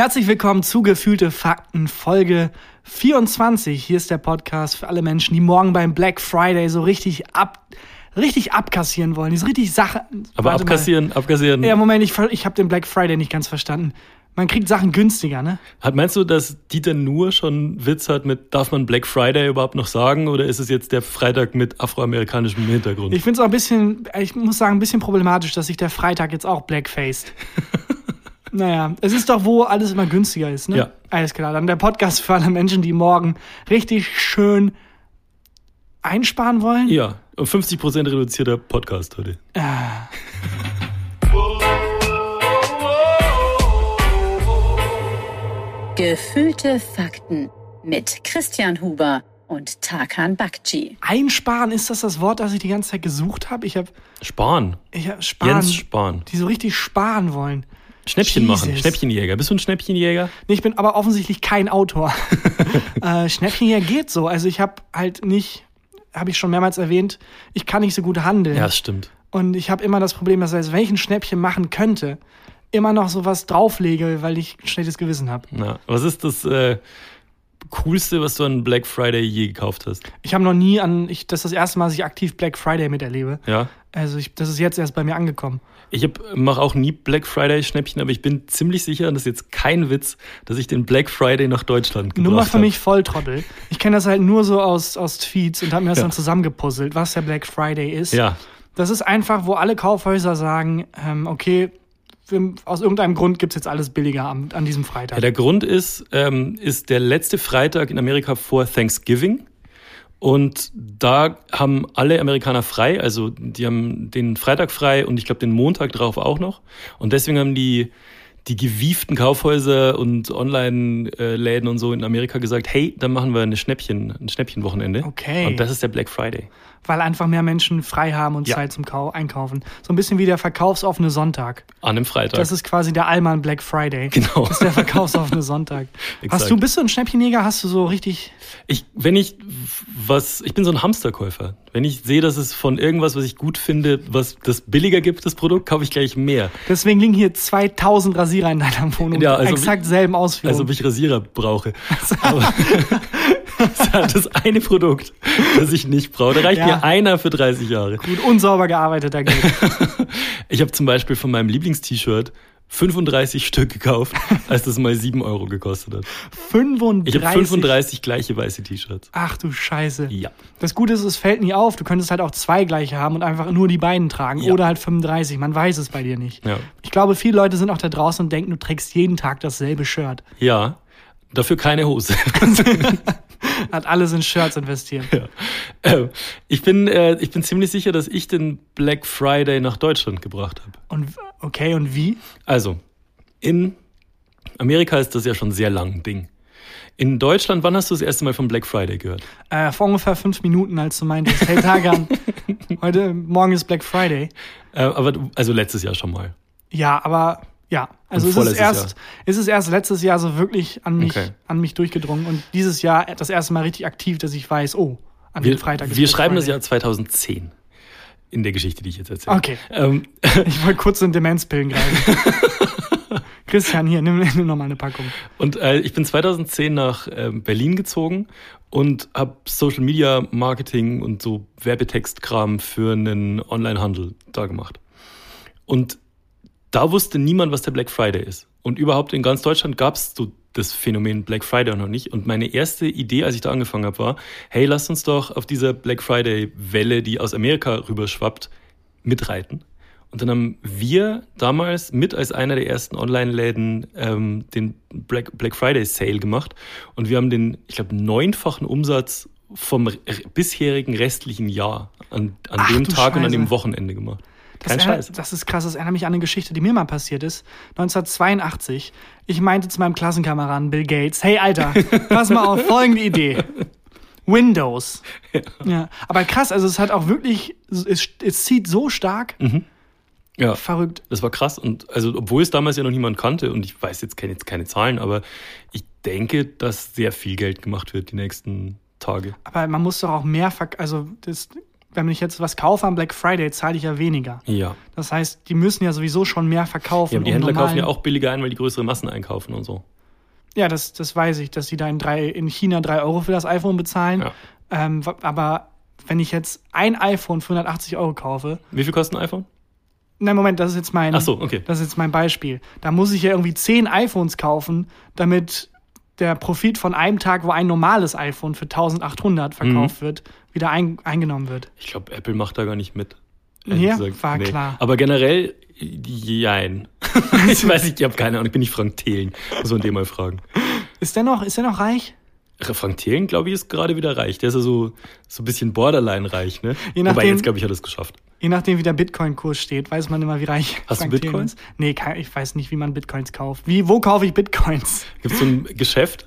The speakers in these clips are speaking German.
Herzlich willkommen zu Gefühlte Fakten, Folge 24. Hier ist der Podcast für alle Menschen, die morgen beim Black Friday so richtig ab, richtig abkassieren wollen. Die so richtig Sache. Aber Warte abkassieren, Mal. abkassieren. Ja, Moment, ich, ich habe den Black Friday nicht ganz verstanden. Man kriegt Sachen günstiger, ne? Hat, meinst du, dass Dieter Nuhr schon Witz hat mit, darf man Black Friday überhaupt noch sagen oder ist es jetzt der Freitag mit afroamerikanischem Hintergrund? Ich finde es auch ein bisschen, ich muss sagen, ein bisschen problematisch, dass sich der Freitag jetzt auch blackfaced. naja, es ist doch, wo alles immer günstiger ist, ne? Ja. Alles klar. Dann der Podcast für alle Menschen, die morgen richtig schön einsparen wollen. ja, um 50% reduzierter Podcast heute. Gefühlte Fakten mit Christian Huber und Tarkan Bakci. Einsparen, ist das das Wort, das ich die ganze Zeit gesucht habe? Ich habe Sparen. ich hab sparen, Jens Spahn. die so richtig sparen wollen. Schnäppchen machen. Jesus. Schnäppchenjäger. Bist du ein Schnäppchenjäger? Nee, ich bin aber offensichtlich kein Autor. äh, Schnäppchenjäger geht so. Also ich habe halt nicht, habe ich schon mehrmals erwähnt, ich kann nicht so gut handeln. Ja, das stimmt. Und ich habe immer das Problem, dass selbst wenn ich ein Schnäppchen machen könnte, immer noch sowas drauflege, weil ich ein schlechtes Gewissen habe. Ja. Was ist das äh, Coolste, was du an Black Friday je gekauft hast? Ich habe noch nie an, ich, das ist das erste Mal, dass ich aktiv Black Friday miterlebe. Ja. Also ich, das ist jetzt erst bei mir angekommen. Ich mache auch nie Black Friday Schnäppchen, aber ich bin ziemlich sicher, und das ist jetzt kein Witz, dass ich den Black Friday nach Deutschland gebracht Nummer für hab. mich Volltrottel. Ich kenne das halt nur so aus, aus Tweets und habe mir das Ja. dann zusammengepuzzelt, was der Black Friday ist. Ja, Das ist einfach, wo alle Kaufhäuser sagen, ähm, okay, aus irgendeinem Grund gibt's jetzt alles billiger am, an diesem Freitag. Ja, der Grund ist, ähm, ist der letzte Freitag in Amerika vor Thanksgiving. Und da haben alle Amerikaner frei, also die haben den Freitag frei und ich glaube den Montag drauf auch noch. Und deswegen haben die, die gewieften Kaufhäuser und Online-Läden und so in Amerika gesagt, hey, dann machen wir eine Schnäppchen, ein Schnäppchenwochenende. Okay. Und das ist der Black Friday. Weil einfach mehr Menschen frei haben und Ja. Zeit zum Kau Einkaufen. So ein bisschen wie der verkaufsoffene Sonntag. An einem Freitag. Das ist quasi der Allmann Black Friday. Genau. Das ist der verkaufsoffene Sonntag. Hast du, bist du ein Schnäppchenjäger? Hast du so richtig. Ich, wenn ich was, ich bin so ein Hamsterkäufer. Wenn ich sehe, dass es von irgendwas, was ich gut finde, was das billiger gibt, das Produkt, kaufe ich gleich mehr. Deswegen liegen hier 2000 Rasierer in deiner Wohnung. Ja, also exakt selben Ausführungen. Als ob ich Rasierer brauche. Aber das ist halt das eine Produkt, das ich nicht brauche. Da reicht Ja. mir einer für 30 Jahre. Gut, unsauber gearbeiteter Geld. Ich habe zum Beispiel von meinem Lieblingst-T-Shirt 35 Stück gekauft, als das mal 7 Euro gekostet hat. 35. Ich habe 35 gleiche weiße T-Shirts. Ach du Scheiße. Ja. Das Gute ist, es fällt nie auf. Du könntest halt auch zwei gleiche haben und einfach nur die beiden tragen. Ja. Oder halt 35. Man weiß es bei dir nicht. Ja. Ich glaube, viele Leute sind auch da draußen und denken, du trägst jeden Tag dasselbe Shirt. Ja. Dafür keine Hose. Hat alles in Shirts investiert. Ja. Äh, Ich bin, äh, ich bin ziemlich sicher, dass ich den Black Friday nach Deutschland gebracht habe. Und okay, und wie? Also, in Amerika ist das ja schon sehr lang ein Ding. In Deutschland, wann hast du das erste Mal von Black Friday gehört? Äh, vor ungefähr fünf Minuten, als du meintest, hey Tagan, heute, morgen ist Black Friday. Äh, aber also letztes Jahr schon mal. Ja, aber ja, also es ist erst, es ist erst letztes Jahr so wirklich an mich, Okay. an mich durchgedrungen und dieses Jahr das erste Mal richtig aktiv, dass ich weiß, oh, an Wir, dem Freitag ist wir schreiben das Friday. Jahr 2010 in der Geschichte, die ich jetzt erzähle. Okay. Ähm, Ich wollte kurz in Demenzpillen greifen. Christian, hier, nimm, nimm noch mal eine Packung. Und äh, ich bin 2010 nach ähm, Berlin gezogen und habe Social Media Marketing und so Werbetextkram für einen Online-Handel da gemacht. Und da wusste niemand, was der Black Friday ist. Und überhaupt in ganz Deutschland gab es so das Phänomen Black Friday noch nicht. Und meine erste Idee, als ich da angefangen habe, war, hey, lasst uns doch auf dieser Black Friday-Welle, die aus Amerika rüberschwappt, mitreiten. Und dann haben wir damals mit als einer der ersten Online-Läden ähm, den Black, Black Friday Sale gemacht. Und wir haben den, ich glaube, neunfachen Umsatz vom bisherigen restlichen Jahr an, an Ach dem Tag und an Scheiße. dem Wochenende gemacht. Das, Kein erinnert- Scheiß. das ist krass, das erinnert mich an eine Geschichte, die mir mal passiert ist. 1982. Ich meinte zu meinem Klassenkameraden Bill Gates, hey Alter, pass mal auf, folgende Idee. Windows. Ja. Aber krass, also es hat auch wirklich, es, es zieht so stark. Ja. Verrückt. Das war krass. Und also, obwohl es damals ja noch niemand kannte, und ich weiß jetzt keine, keine Zahlen, aber ich denke, dass sehr viel Geld gemacht wird die nächsten Tage. Aber man muss doch auch mehr, verk also das, wenn ich jetzt was kaufe am Black Friday, zahle ich ja weniger. Ja. Das heißt, die müssen ja sowieso schon mehr verkaufen. ja aber die um Händler kaufen ja auch billiger ein, weil die größere Massen einkaufen und so. Ja, das, das weiß ich, dass sie da in, drei, in China drei Euro für das iPhone bezahlen. Ja. Ähm, aber wenn ich jetzt ein iPhone für 180 Euro kaufe, Wie viel kostet ein iPhone? nein, Moment, das ist jetzt mein, Ach so, okay. das ist jetzt mein Beispiel. Da muss ich ja irgendwie zehn iPhones kaufen, damit der Profit von einem Tag, wo ein normales iPhone für 1800 verkauft Mhm. wird, wieder ein, eingenommen wird. Ich glaube, Apple macht da gar nicht mit. Ja, gesagt. war klar. Aber generell, jein. ich weiß nicht, ich habe keine Ahnung, ich bin nicht Frank Thelen. Muss man den mal fragen. Ist der noch, ist der noch reich? Frank Thelen, glaube ich, ist gerade wieder reich. Der ist ja so, so ein bisschen borderline reich, ne? Je Wobei nachdem- jetzt, glaube ich, hat er es geschafft. Je nachdem, wie der Bitcoin-Kurs steht, weiß man immer, wie reich Hast du Frank Thelen Bitcoins? ist. Nee, kein, ich weiß nicht, wie man Bitcoins kauft. Wie, wo kaufe ich Bitcoins? Gibt es so ein Geschäft?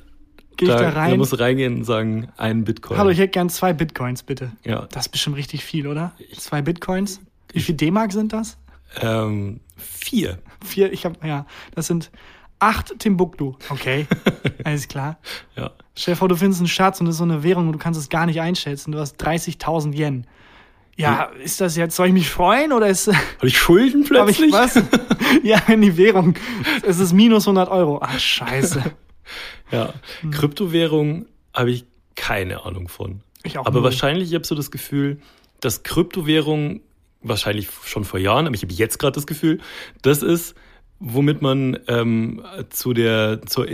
Gehe ich da Da rein? musst du reingehen und sagen, ein Bitcoin. Hallo, ich hätte gern zwei Bitcoins, bitte. Ja. Das ist bestimmt richtig viel, oder? Zwei Bitcoins? Wie viel D-Mark sind das? Ähm, vier. Vier, ich habe, ja, das sind acht Timbuktu. Okay, alles klar. Ja. Stell dir vor, du findest einen Schatz und das ist so eine Währung und du kannst es gar nicht einschätzen. Du hast 30.000 Yen. Ja, ist das jetzt, soll ich mich freuen oder ist, Habe ich Schulden habe ich plötzlich? was? ja, wenn die Währung, es ist minus 100 Euro. Ach, scheiße. Ja. Hm. Kryptowährung habe ich keine Ahnung von. Ich auch Aber null. wahrscheinlich, ich habe so das Gefühl, dass Kryptowährung, wahrscheinlich schon vor Jahren, aber ich habe jetzt gerade das Gefühl, das ist, womit man ähm, zu der, zur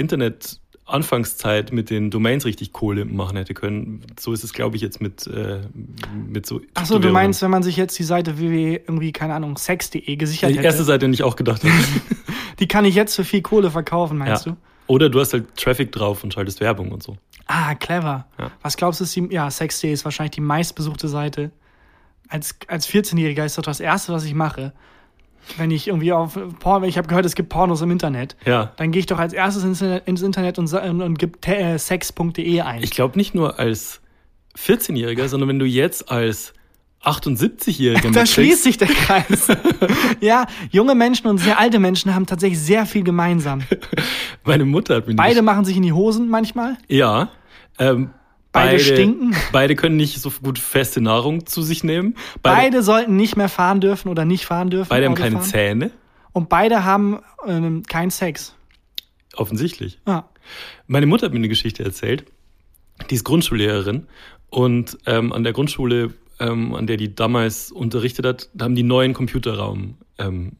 Internet-Anfangszeit mit den Domains richtig Kohle machen hätte können. So ist es, glaube ich, jetzt mit, äh, mit so. Ach so, du meinst, wenn man sich jetzt die Seite www, irgendwie, keine Ahnung, sex.de gesichert die hätte, erste Seite, die ich auch gedacht habe. die kann ich jetzt für viel Kohle verkaufen, meinst ja. du? Oder du hast halt Traffic drauf und schaltest Werbung und so. Ah, clever. Ja. Was glaubst du, ist die, ja, Sex.de ist wahrscheinlich die meistbesuchte Seite. Als, als 14-Jähriger ist das das Erste, was ich mache. Wenn ich irgendwie auf Porn, ich habe gehört, es gibt Pornos im Internet. Ja. Dann gehe ich doch als erstes ins, ins Internet und, und, und gebe äh, sex.de ein. Ich glaube nicht nur als 14-Jähriger, sondern wenn du jetzt als 78-Jähriger da schließt sich der Kreis. ja, junge Menschen und sehr alte Menschen haben tatsächlich sehr viel gemeinsam. Meine Mutter hat mir Beide nicht, machen sich in die Hosen manchmal. Ja. Ähm, Beide stinken. Beide können nicht so gut feste Nahrung zu sich nehmen. Beide, Beide sollten nicht mehr fahren dürfen oder nicht fahren dürfen. beide haben keine fahren. Zähne. Und beide haben ähm, keinen Sex. Offensichtlich. Ja. Meine Mutter hat mir eine Geschichte erzählt. Die ist Grundschullehrerin und ähm, an der Grundschule, ähm, an der die damals unterrichtet hat, haben die neuen Computerraum ähm,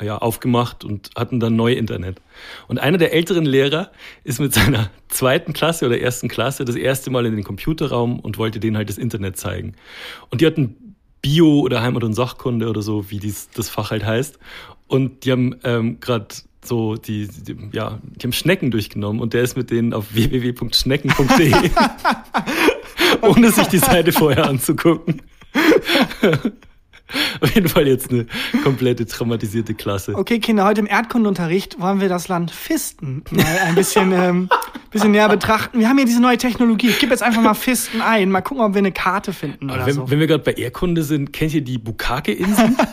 ja, aufgemacht und hatten dann neu Internet. Und einer der älteren Lehrer ist mit seiner zweiten Klasse oder ersten Klasse das erste Mal in den Computerraum und wollte denen halt das Internet zeigen. Und die hatten Bio oder Heimat- und Sachkunde oder so, wie dies, das Fach halt heißt. Und die haben ähm, gerade so die, die, ja, die haben Schnecken durchgenommen und der ist mit denen auf www.schnecken.de, ohne sich die Seite vorher anzugucken. auf jeden Fall jetzt eine komplette traumatisierte Klasse. Okay, Kinder, heute im Erdkundeunterricht wollen wir das Land Fisten mal ein bisschen, ähm, bisschen näher betrachten. Wir haben hier diese neue Technologie. Ich gebe jetzt einfach mal Fisten ein. Mal gucken, ob wir eine Karte finden oder wenn, so. wenn wir gerade bei Erdkunde sind, kennt ihr die Bukake-Inseln?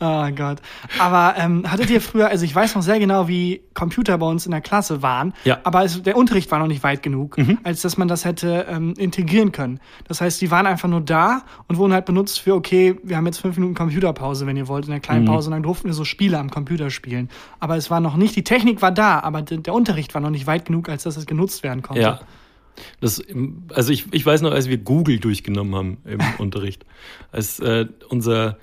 Oh Gott. Aber ähm, hattet ihr früher, also ich weiß noch sehr genau, wie Computer bei uns in der Klasse waren, Ja. aber es, der Unterricht war noch nicht weit genug, als dass man das hätte ähm, integrieren können. Das heißt, die waren einfach nur da und wurden halt benutzt für, okay, wir haben jetzt fünf Minuten Computerpause, wenn ihr wollt, in der kleinen Pause, und dann durften wir so Spiele am Computer spielen. Aber es war noch nicht, die Technik war da, aber de- der Unterricht war noch nicht weit genug, als dass es genutzt werden konnte. Ja. Das, also ich, ich weiß noch, als wir Google durchgenommen haben im Unterricht, als äh, unser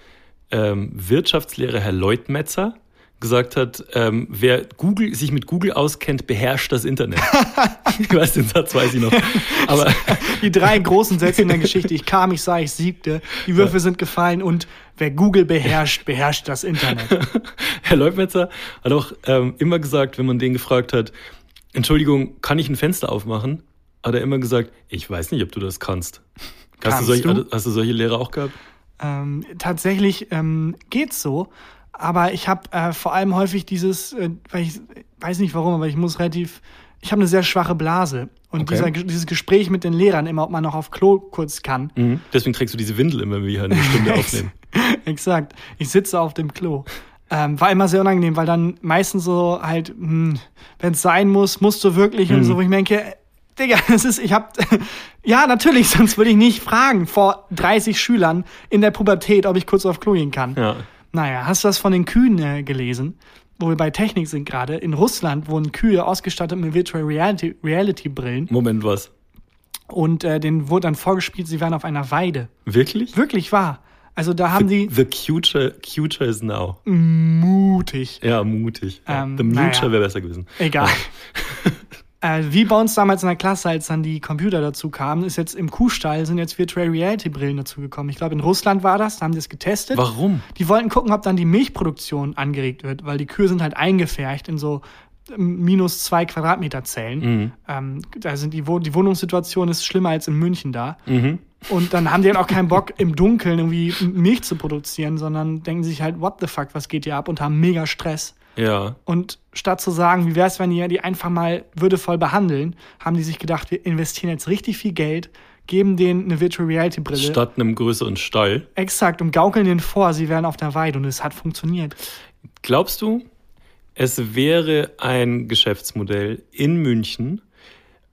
ähm, Wirtschaftslehrer Herr Leutmetzer gesagt hat, ähm, wer Google, sich mit Google auskennt, beherrscht das Internet. ich weiß, den Satz weiß ich noch. Aber Die drei großen Sätze in der Geschichte. Ich kam, ich sah, ich siegte. Die Würfel sind gefallen und wer Google beherrscht, beherrscht das Internet. Herr Leutmetzer hat auch ähm, immer gesagt, wenn man den gefragt hat, Entschuldigung, kann ich ein Fenster aufmachen? Hat er immer gesagt, ich weiß nicht, ob du das kannst. Hast, du, solche, du? hast du solche Lehrer auch gehabt? Ähm, tatsächlich ähm, geht's so, aber ich habe äh, vor allem häufig dieses, äh, weil ich weiß nicht warum, aber ich muss relativ, ich habe eine sehr schwache Blase und Okay. dieser, dieses Gespräch mit den Lehrern immer, ob man noch auf Klo kurz kann. Mhm. Deswegen trägst du diese Windel immer, wenn wir hier eine Stunde aufnehmen. Exakt. Ich sitze auf dem Klo. Ähm, war immer sehr unangenehm, weil dann meistens so halt, wenn es sein muss, musst du wirklich und so, wo ich denke, Digga, das ist, ich hab, Ja, natürlich, sonst würde ich nicht fragen vor 30 Schülern in der Pubertät, ob ich kurz auf Klo gehen kann. Ja. Naja, hast du das von den Kühen äh, gelesen? Wo wir bei Technik sind gerade. In Russland wurden Kühe ausgestattet mit Virtual Reality, Reality Brillen Moment, was? und äh, denen wurde dann vorgespielt, sie wären auf einer Weide. Wirklich? Wirklich wahr. Also da haben die The future, future is now. mutig. Ja, mutig. Ja. Ähm, The future naja. wäre besser gewesen. Egal. Äh, wie bei uns damals in der Klasse, als dann die Computer dazu kamen, ist jetzt im Kuhstall sind jetzt Virtual Reality Brillen dazu gekommen. Ich glaube, in Russland war das, da haben die es getestet. Warum? Die wollten gucken, ob dann die Milchproduktion angeregt wird, weil die Kühe sind halt eingefärcht in so ähm, minus zwei Quadratmeter Zellen. Mhm. Ähm, da sind die, Wo die Wohnungssituation ist schlimmer als in München da. Mhm. Und dann haben die halt auch keinen Bock, im Dunkeln irgendwie Milch zu produzieren, sondern denken sich halt, what the fuck, was geht hier ab und haben mega Stress. Ja. Und statt zu sagen, wie wäre es, wenn die die einfach mal würdevoll behandeln, haben die sich gedacht, wir investieren jetzt richtig viel Geld, geben denen eine Virtual Reality Brille. Statt einem größeren Stall. Exakt, und gaukeln denen vor, sie wären auf der Weide und es hat funktioniert. Glaubst du, es wäre ein Geschäftsmodell in München,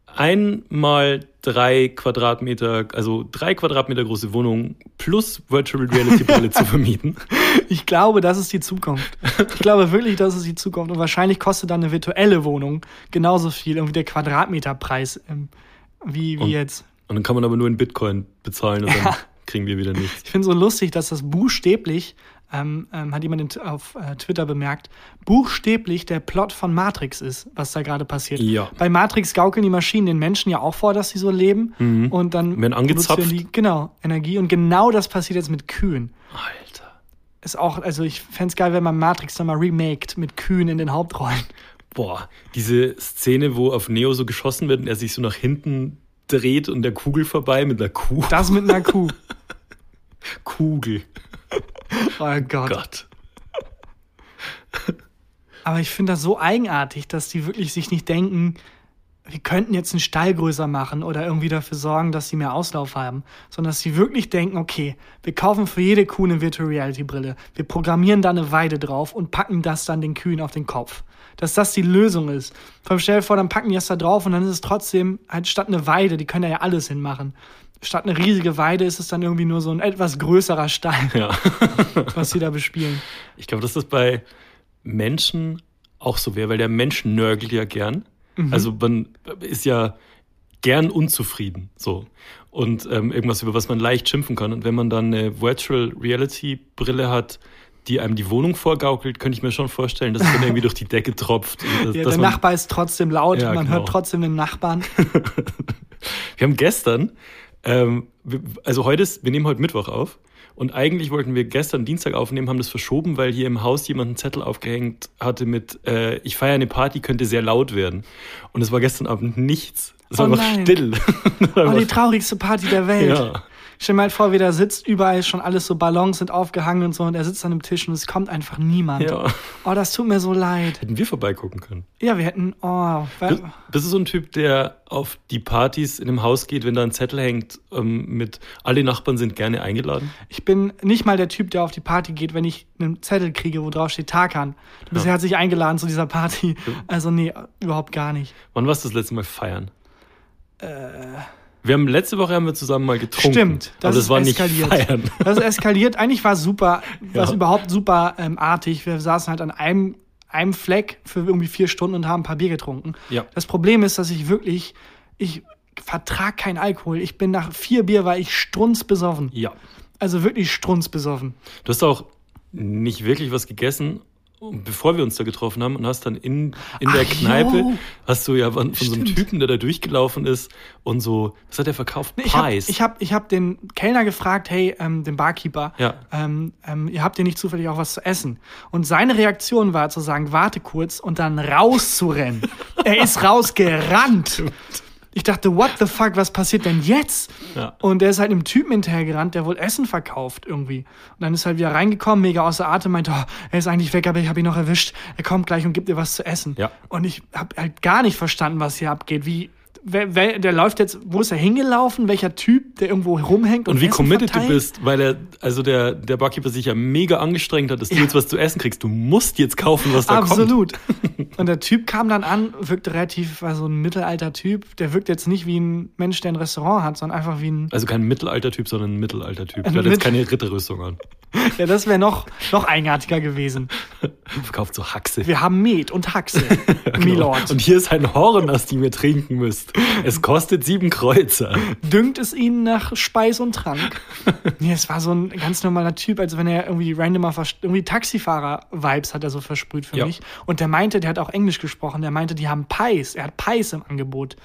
einmal drei Quadratmeter, also drei Quadratmeter große Wohnung plus Virtual Reality Brille zu vermieten? Ich glaube, das ist die Zukunft. Ich glaube wirklich, das ist die Zukunft. Und wahrscheinlich kostet dann eine virtuelle Wohnung genauso viel, irgendwie der Quadratmeterpreis, ähm, wie, wie Und- jetzt. Und dann kann man aber nur in Bitcoin bezahlen und dann Ja. kriegen wir wieder nichts. Ich finde so lustig, dass das buchstäblich, ähm, ähm, hat jemand auf äh, Twitter bemerkt, buchstäblich der Plot von Matrix ist, was da gerade passiert. Ja. Bei Matrix gaukeln die Maschinen den Menschen ja auch vor, dass sie so leben. Und dann Mhm. Werden angezapft. die, genau, Energie. Und genau das passiert jetzt mit Kühen. Alter. Ist auch, also ich fände es geil, wenn man Matrix dann mal remaked mit Kühen in den Hauptrollen. Boah, diese Szene, wo auf Neo so geschossen wird und er sich so nach hinten dreht und der Kugel vorbei mit einer Kuh. Das mit einer Kuh. Kugel. Oh Gott. Gott. Aber ich finde das so eigenartig, dass die wirklich sich nicht denken, wir könnten jetzt einen Stall größer machen oder irgendwie dafür sorgen, dass sie mehr Auslauf haben, sondern dass sie wirklich denken, okay, wir kaufen für jede Kuh eine Virtual Reality Brille, wir programmieren da eine Weide drauf und packen das dann den Kühen auf den Kopf. Dass das die Lösung ist. Allem stell vor, dann packen die das da drauf und dann ist es trotzdem halt statt eine Weide, die können da ja alles hinmachen. Statt eine riesige Weide ist es dann irgendwie nur so ein etwas größerer Stall, Ja. was sie da bespielen. Ich glaube, dass das bei Menschen auch so wäre, weil der Mensch nörgelt ja gern. Also man ist ja gern unzufrieden so und ähm, irgendwas über was man leicht schimpfen kann und wenn man dann eine Virtual Reality Brille hat, die einem die Wohnung vorgaukelt, könnte ich mir schon vorstellen, dass es dann irgendwie durch die Decke tropft. Dass, Ja, der man, Nachbar ist trotzdem laut, Ja, man genau. hört trotzdem den Nachbarn. Wir haben gestern, ähm, also heute ist, wir nehmen heute Mittwoch auf und eigentlich wollten wir gestern Dienstag aufnehmen, haben das verschoben, weil hier im Haus jemand einen Zettel aufgehängt hatte mit äh, ich feiere eine Party, könnte sehr laut werden. Und es war gestern Abend nichts. Es war Oh einfach nein. still. Oh, die traurigste Party der Welt. ja. Stell dir mal vor, wie der sitzt, überall schon alles so Ballons sind aufgehangen und so und er sitzt an dem Tisch und es kommt einfach niemand. ja. Oh, das tut mir so leid. Hätten wir vorbeigucken können. Ja, wir hätten, oh, Bist, weil, bist du so ein Typ, der auf die Partys in einem Haus geht, wenn da ein Zettel hängt ähm, mit alle Nachbarn sind gerne eingeladen? ich bin nicht mal der Typ, der auf die Party geht, wenn ich einen Zettel kriege, wo drauf steht Tarkan. Du bist Ja. herzlich eingeladen zu dieser Party. Also nee, überhaupt gar nicht. Wann warst du das letzte Mal feiern? Wir haben letzte Woche haben wir zusammen mal getrunken. Stimmt, das aber das ist war nicht eskaliert. feiern. Das ist eskaliert. Eigentlich war es super, was Ja. überhaupt super ähm, artig. Wir saßen halt an einem, einem Fleck für irgendwie vier Stunden und haben ein paar Bier getrunken. Ja. Das Problem ist, dass ich wirklich, ich vertrag keinen Alkohol. Ich bin nach vier Bier war ich strunzbesoffen. Ja. Also wirklich strunzbesoffen. Du hast auch nicht wirklich was gegessen, bevor wir uns da getroffen haben und hast dann in, in der Ach, Kneipe, jo. hast du ja von, von so einem. Typen, der da durchgelaufen ist und so, was hat er verkauft? Nee, Ich habe ich hab, ich hab den Kellner gefragt, hey, ähm, den Barkeeper, Ja. ähm, ähm, ihr habt ihr nicht zufällig auch was zu essen? Und seine Reaktion war zu sagen, warte kurz und dann rauszurennen. er ist rausgerannt. Ich dachte, what the fuck, was passiert denn jetzt? Ja. Und der ist halt einem Typen hinterhergerannt, der wohl Essen verkauft irgendwie. Und dann ist halt wieder reingekommen, mega außer Atem, meinte, oh, er ist eigentlich weg, aber ich habe ihn noch erwischt. Er kommt gleich und gibt dir was zu essen. Ja. Und ich habe halt gar nicht verstanden, was hier abgeht. Wie, wer, wer, der läuft jetzt, wo ist er hingelaufen? Welcher Typ, der irgendwo rumhängt und, Und wie Essen committed verteilt? du bist, weil er, also der, der Barkeeper sich ja mega angestrengt hat, dass du jetzt was zu essen kriegst. Du musst jetzt kaufen, was da kommt. Absolut. Und der Typ kam dann an, wirkte relativ, war so ein mittelalter Typ. Der wirkt jetzt nicht wie ein Mensch, der ein Restaurant hat, sondern einfach wie ein. Also kein Mittelalter-Typ, sondern ein Mittelalter-Typ. Ein Der hat jetzt keine Ritterrüstung an. Ja, das wäre noch, noch eigenartiger gewesen. Verkauft so Haxe. Wir haben Met und Haxe, Genau. Milord. Und hier ist ein Horn, aus dem ihr trinken müsst. Es kostet sieben Kreuzer. Düngt es ihn nach Speis und Trank? Nee, es war so ein ganz normaler Typ, als wenn er irgendwie randomer, irgendwie Taxifahrer-Vibes hat er so versprüht für Ja. mich. Und der meinte, der hat auch Englisch gesprochen, der meinte, die haben Pies. Er hat Pies im Angebot.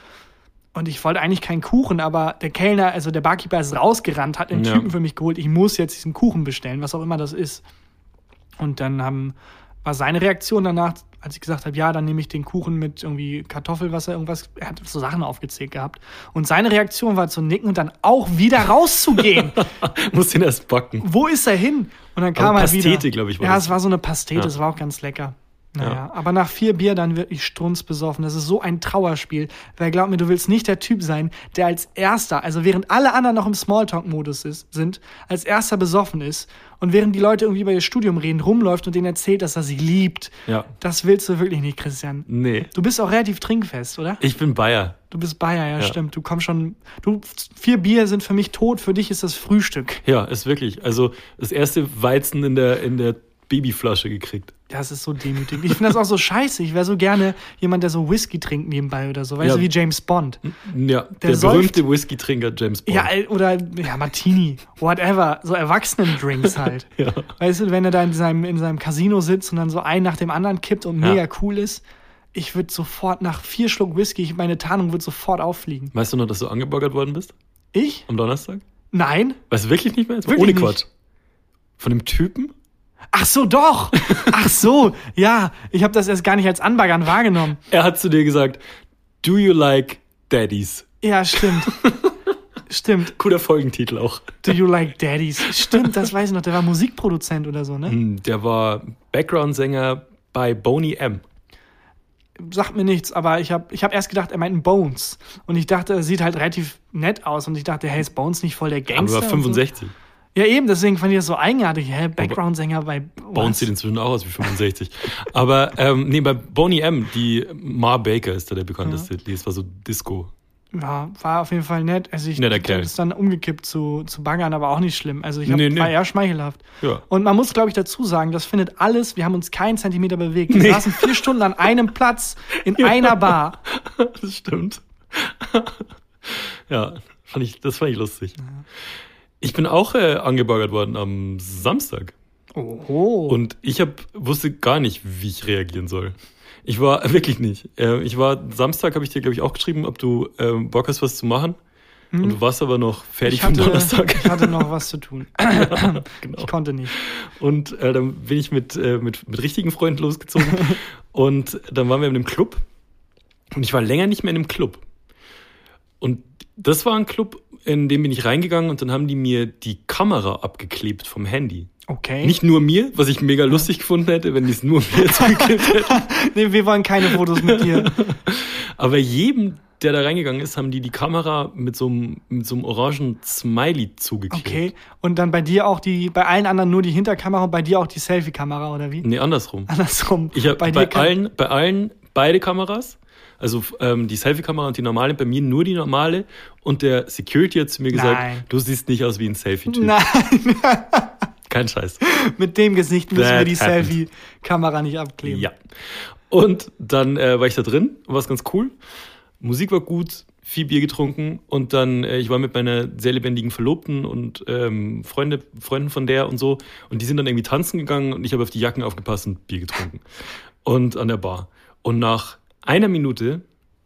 Und ich wollte eigentlich keinen Kuchen, aber der Kellner, also der Barkeeper ist rausgerannt, hat den Ja. Typen für mich geholt. Ich muss jetzt diesen Kuchen bestellen, was auch immer das ist. Und dann haben, war seine Reaktion danach, als ich gesagt habe, ja, dann nehme ich den Kuchen mit irgendwie Kartoffelwasser, irgendwas. Er hat so Sachen aufgezählt gehabt. Und seine Reaktion war zu nicken und dann auch wieder rauszugehen. Muss den erst backen. Wo ist er hin? Und dann kam Aber er Pastete, wieder. glaub ich, war Ja, das. es war so eine Pastete, Ja. es war auch ganz lecker. Naja, Ja. aber nach vier Bier dann wirklich strunzbesoffen. Das ist so ein Trauerspiel. Weil glaub mir, du willst nicht der Typ sein, der als erster, also während alle anderen noch im Smalltalk-Modus sind, als erster besoffen ist und während die Leute irgendwie über ihr Studium reden, rumläuft und denen erzählt, dass er sie liebt. Ja. Das willst du wirklich nicht, Christian. Nee. Du bist auch relativ trinkfest, oder? Ich bin Bayer. Du bist Bayer, ja, Ja. stimmt. Du kommst schon. Du, vier Bier sind für mich tot, für dich ist das Frühstück. Ja, ist wirklich. Also das erste Weizen in der, in der Babyflasche gekriegt. Das ist so demütigend. Ich finde das auch so scheiße. Ich wäre so gerne jemand, der so Whisky trinkt nebenbei oder so. Weißt Ja. du, wie James Bond. Ja, der, säuft- berühmte Whisky-Trinker James Bond. Ja, oder ja, Martini, whatever. So Erwachsenen-Drinks halt. Ja. Weißt du, wenn er da in seinem, in seinem Casino sitzt und dann so einen nach dem anderen kippt und Ja. mega cool ist, ich würde sofort nach vier Schluck Whisky, meine Tarnung wird sofort auffliegen. Weißt du noch, dass du angebaggert worden bist? Ich? Am Donnerstag? Nein? Weißt du wirklich nicht mehr? Jetzt Wirklich Ohne nicht. Quatsch. Von dem Typen? Ach so, doch. Ach so, ja. Ich habe das erst gar nicht als Anbaggern wahrgenommen. Er hat zu dir gesagt, do you like daddies? Ja, stimmt. stimmt. Cooler Folgentitel auch. Do you like daddies? Stimmt, das weiß ich noch. Der war Musikproduzent oder so, ne? Hm, Der war Background-Sänger bei Boney M. Sagt mir nichts, aber ich habe ich hab erst gedacht, er meint Bones. Und ich dachte, er sieht halt relativ nett aus. Und ich dachte, hey, ist Bones nicht voll der Aber Gangster? er war und 65. So? Ja, eben, deswegen fand ich das so eigenartig. Hä, Background-Sänger bei Bones sieht inzwischen auch aus wie 65. Aber ähm, nee, bei Boney M, die Ma Baker ist da der bekannteste. Die ist war so Disco. Ja, war auf jeden Fall nett. Also ich Netter Kerl. ist dann umgekippt zu, zu Baggern, aber auch nicht schlimm. Also ich hab, Nee, nee. war eher schmeichelhaft. Ja. Und man muss, glaube ich, dazu sagen, das findet alles, wir haben uns keinen Zentimeter bewegt. Wir saßen vier Stunden an einem Platz in einer Bar. Das stimmt. ja, fand ich, das fand ich lustig. Ich bin auch äh, angebaggert worden am Samstag. Oh. Und ich hab, wusste gar nicht, wie ich reagieren soll. Ich war wirklich nicht. Äh, ich war Samstag, habe ich dir, glaube ich, auch geschrieben, ob du ähm, Bock hast, was zu machen. Und du warst aber noch fertig ich, hatte, Donnerstag. ich hatte noch was zu tun. genau. Ich konnte nicht. Und äh, dann bin ich mit, äh, mit, mit richtigen Freunden losgezogen. und dann waren wir in einem Club. Und ich war länger nicht mehr in einem Club. Und das war ein Club, in dem bin ich reingegangen und dann haben die mir die Kamera abgeklebt vom Handy. Okay. Nicht nur mir, was ich mega lustig gefunden hätte, wenn die es nur mir zugeklebt hätten. nee, wir wollen keine Fotos mit dir. Aber jedem, der da reingegangen ist, haben die die Kamera mit so einem, mit so einem orangen Smiley zugeklebt. Okay. Und dann bei dir auch die, bei allen anderen nur die Hinterkamera und bei dir auch die Selfie-Kamera, oder wie? Nee, andersrum. Andersrum. Ich habe bei, kann- allen, bei allen beide Kameras. Also ähm, die Selfie-Kamera und die normale, bei mir nur die normale. Und der Security hat zu mir gesagt, Nein. du siehst nicht aus wie ein Selfie-Typ. Nein, Kein Scheiß. mit dem Gesicht müssen wir That die happened. Selfie-Kamera nicht abkleben. Ja. Und dann äh, war ich da drin, war es ganz cool. Musik war gut, viel Bier getrunken und dann, äh, ich war mit meiner sehr lebendigen Verlobten und ähm, Freunde, Freunden von der und so. Und die sind dann irgendwie tanzen gegangen und ich habe auf die Jacken aufgepasst und Bier getrunken. Und an der Bar. Und nach einer Minute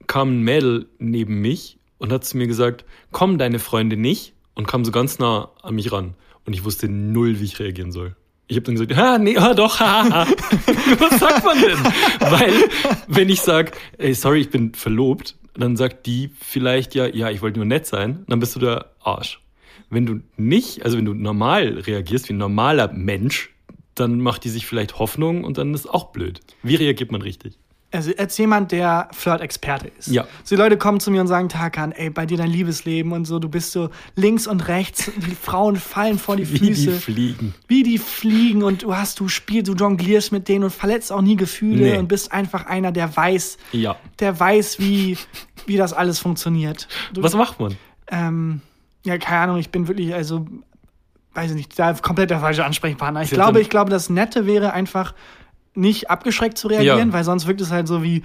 kam ein Mädel neben mich und hat zu mir gesagt, komm deine Freunde nicht und kam so ganz nah an mich ran. Und ich wusste null, wie ich reagieren soll. Ich habe dann gesagt, ha, nee, ah, doch, ha, ha. Was sagt man denn? Weil, wenn ich sag, ey, sorry, ich bin verlobt, dann sagt die vielleicht ja, ja, ich wollte nur nett sein, dann bist du der Arsch. Wenn du nicht, also wenn du normal reagierst, wie ein normaler Mensch, dann macht die sich vielleicht Hoffnung und dann ist auch blöd. Wie reagiert man richtig? Also als jemand, der Flirt-Experte ist. Ja. So die Leute kommen zu mir und sagen, Tarkan, ey, bei dir dein Liebesleben und so, du bist so links und rechts, die Frauen fallen vor die Wie Füße. die fliegen. wie die fliegen und du hast, du spielst, du jonglierst mit denen und verletzt auch nie Gefühle Nee. und bist einfach einer, der weiß, Ja. der weiß, wie, wie das alles funktioniert. Du, Was macht man? ähm, ja, keine Ahnung, ich bin wirklich, also, weiß ich nicht, da komplett der falsche Ansprechpartner. Ich glaube, ich glaube, das Nette wäre einfach, nicht abgeschreckt zu reagieren, Ja. weil sonst wirkt es halt so wie,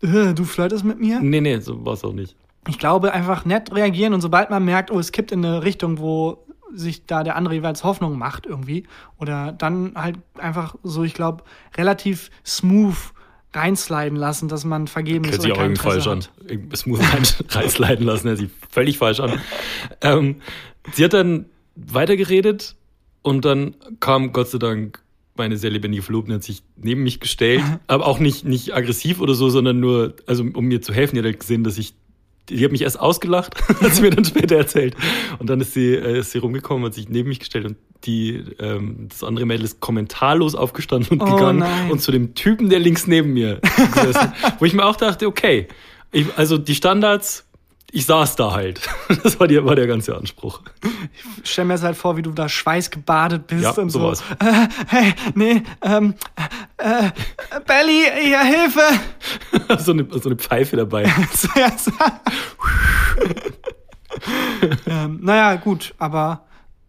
du flirtest mit mir. Nee, nee, so war es auch nicht. Ich glaube, einfach nett reagieren und sobald man merkt, oh, es kippt in eine Richtung, wo sich da der andere jeweils Hoffnung macht irgendwie, oder dann halt einfach so, ich glaube, relativ smooth reinsliden lassen, dass man vergeben ist Hört sich auch irgendwie falsch an. hat. Es muss rein, reißleiten lassen, hört sich völlig falsch an. Ähm, sie hat dann weitergeredet und dann kam Gott sei Dank meine sehr lebendige Verlobte, hat sich neben mich gestellt, aber auch nicht, nicht aggressiv oder so, sondern nur, also um mir zu helfen, die hat halt gesehen, dass ich, die hat mich erst ausgelacht, hat sie mir dann später erzählt. Und dann ist sie, äh, ist sie rumgekommen, hat sich neben mich gestellt und die, ähm, das andere Mädel ist kommentarlos aufgestanden und Oh gegangen nein. und zu dem Typen, der links neben mir gesessen, wo ich mir auch dachte, okay, ich, also die Standards, ich saß da halt. Das war, die, war der ganze Anspruch. Ich stell mir jetzt halt vor, wie du da schweißgebadet bist Ja, und sowas. so. Äh, hey, nee, ähm, äh, Belly, ja, Hilfe! so, eine, so eine Pfeife dabei. Ähm, naja, gut, aber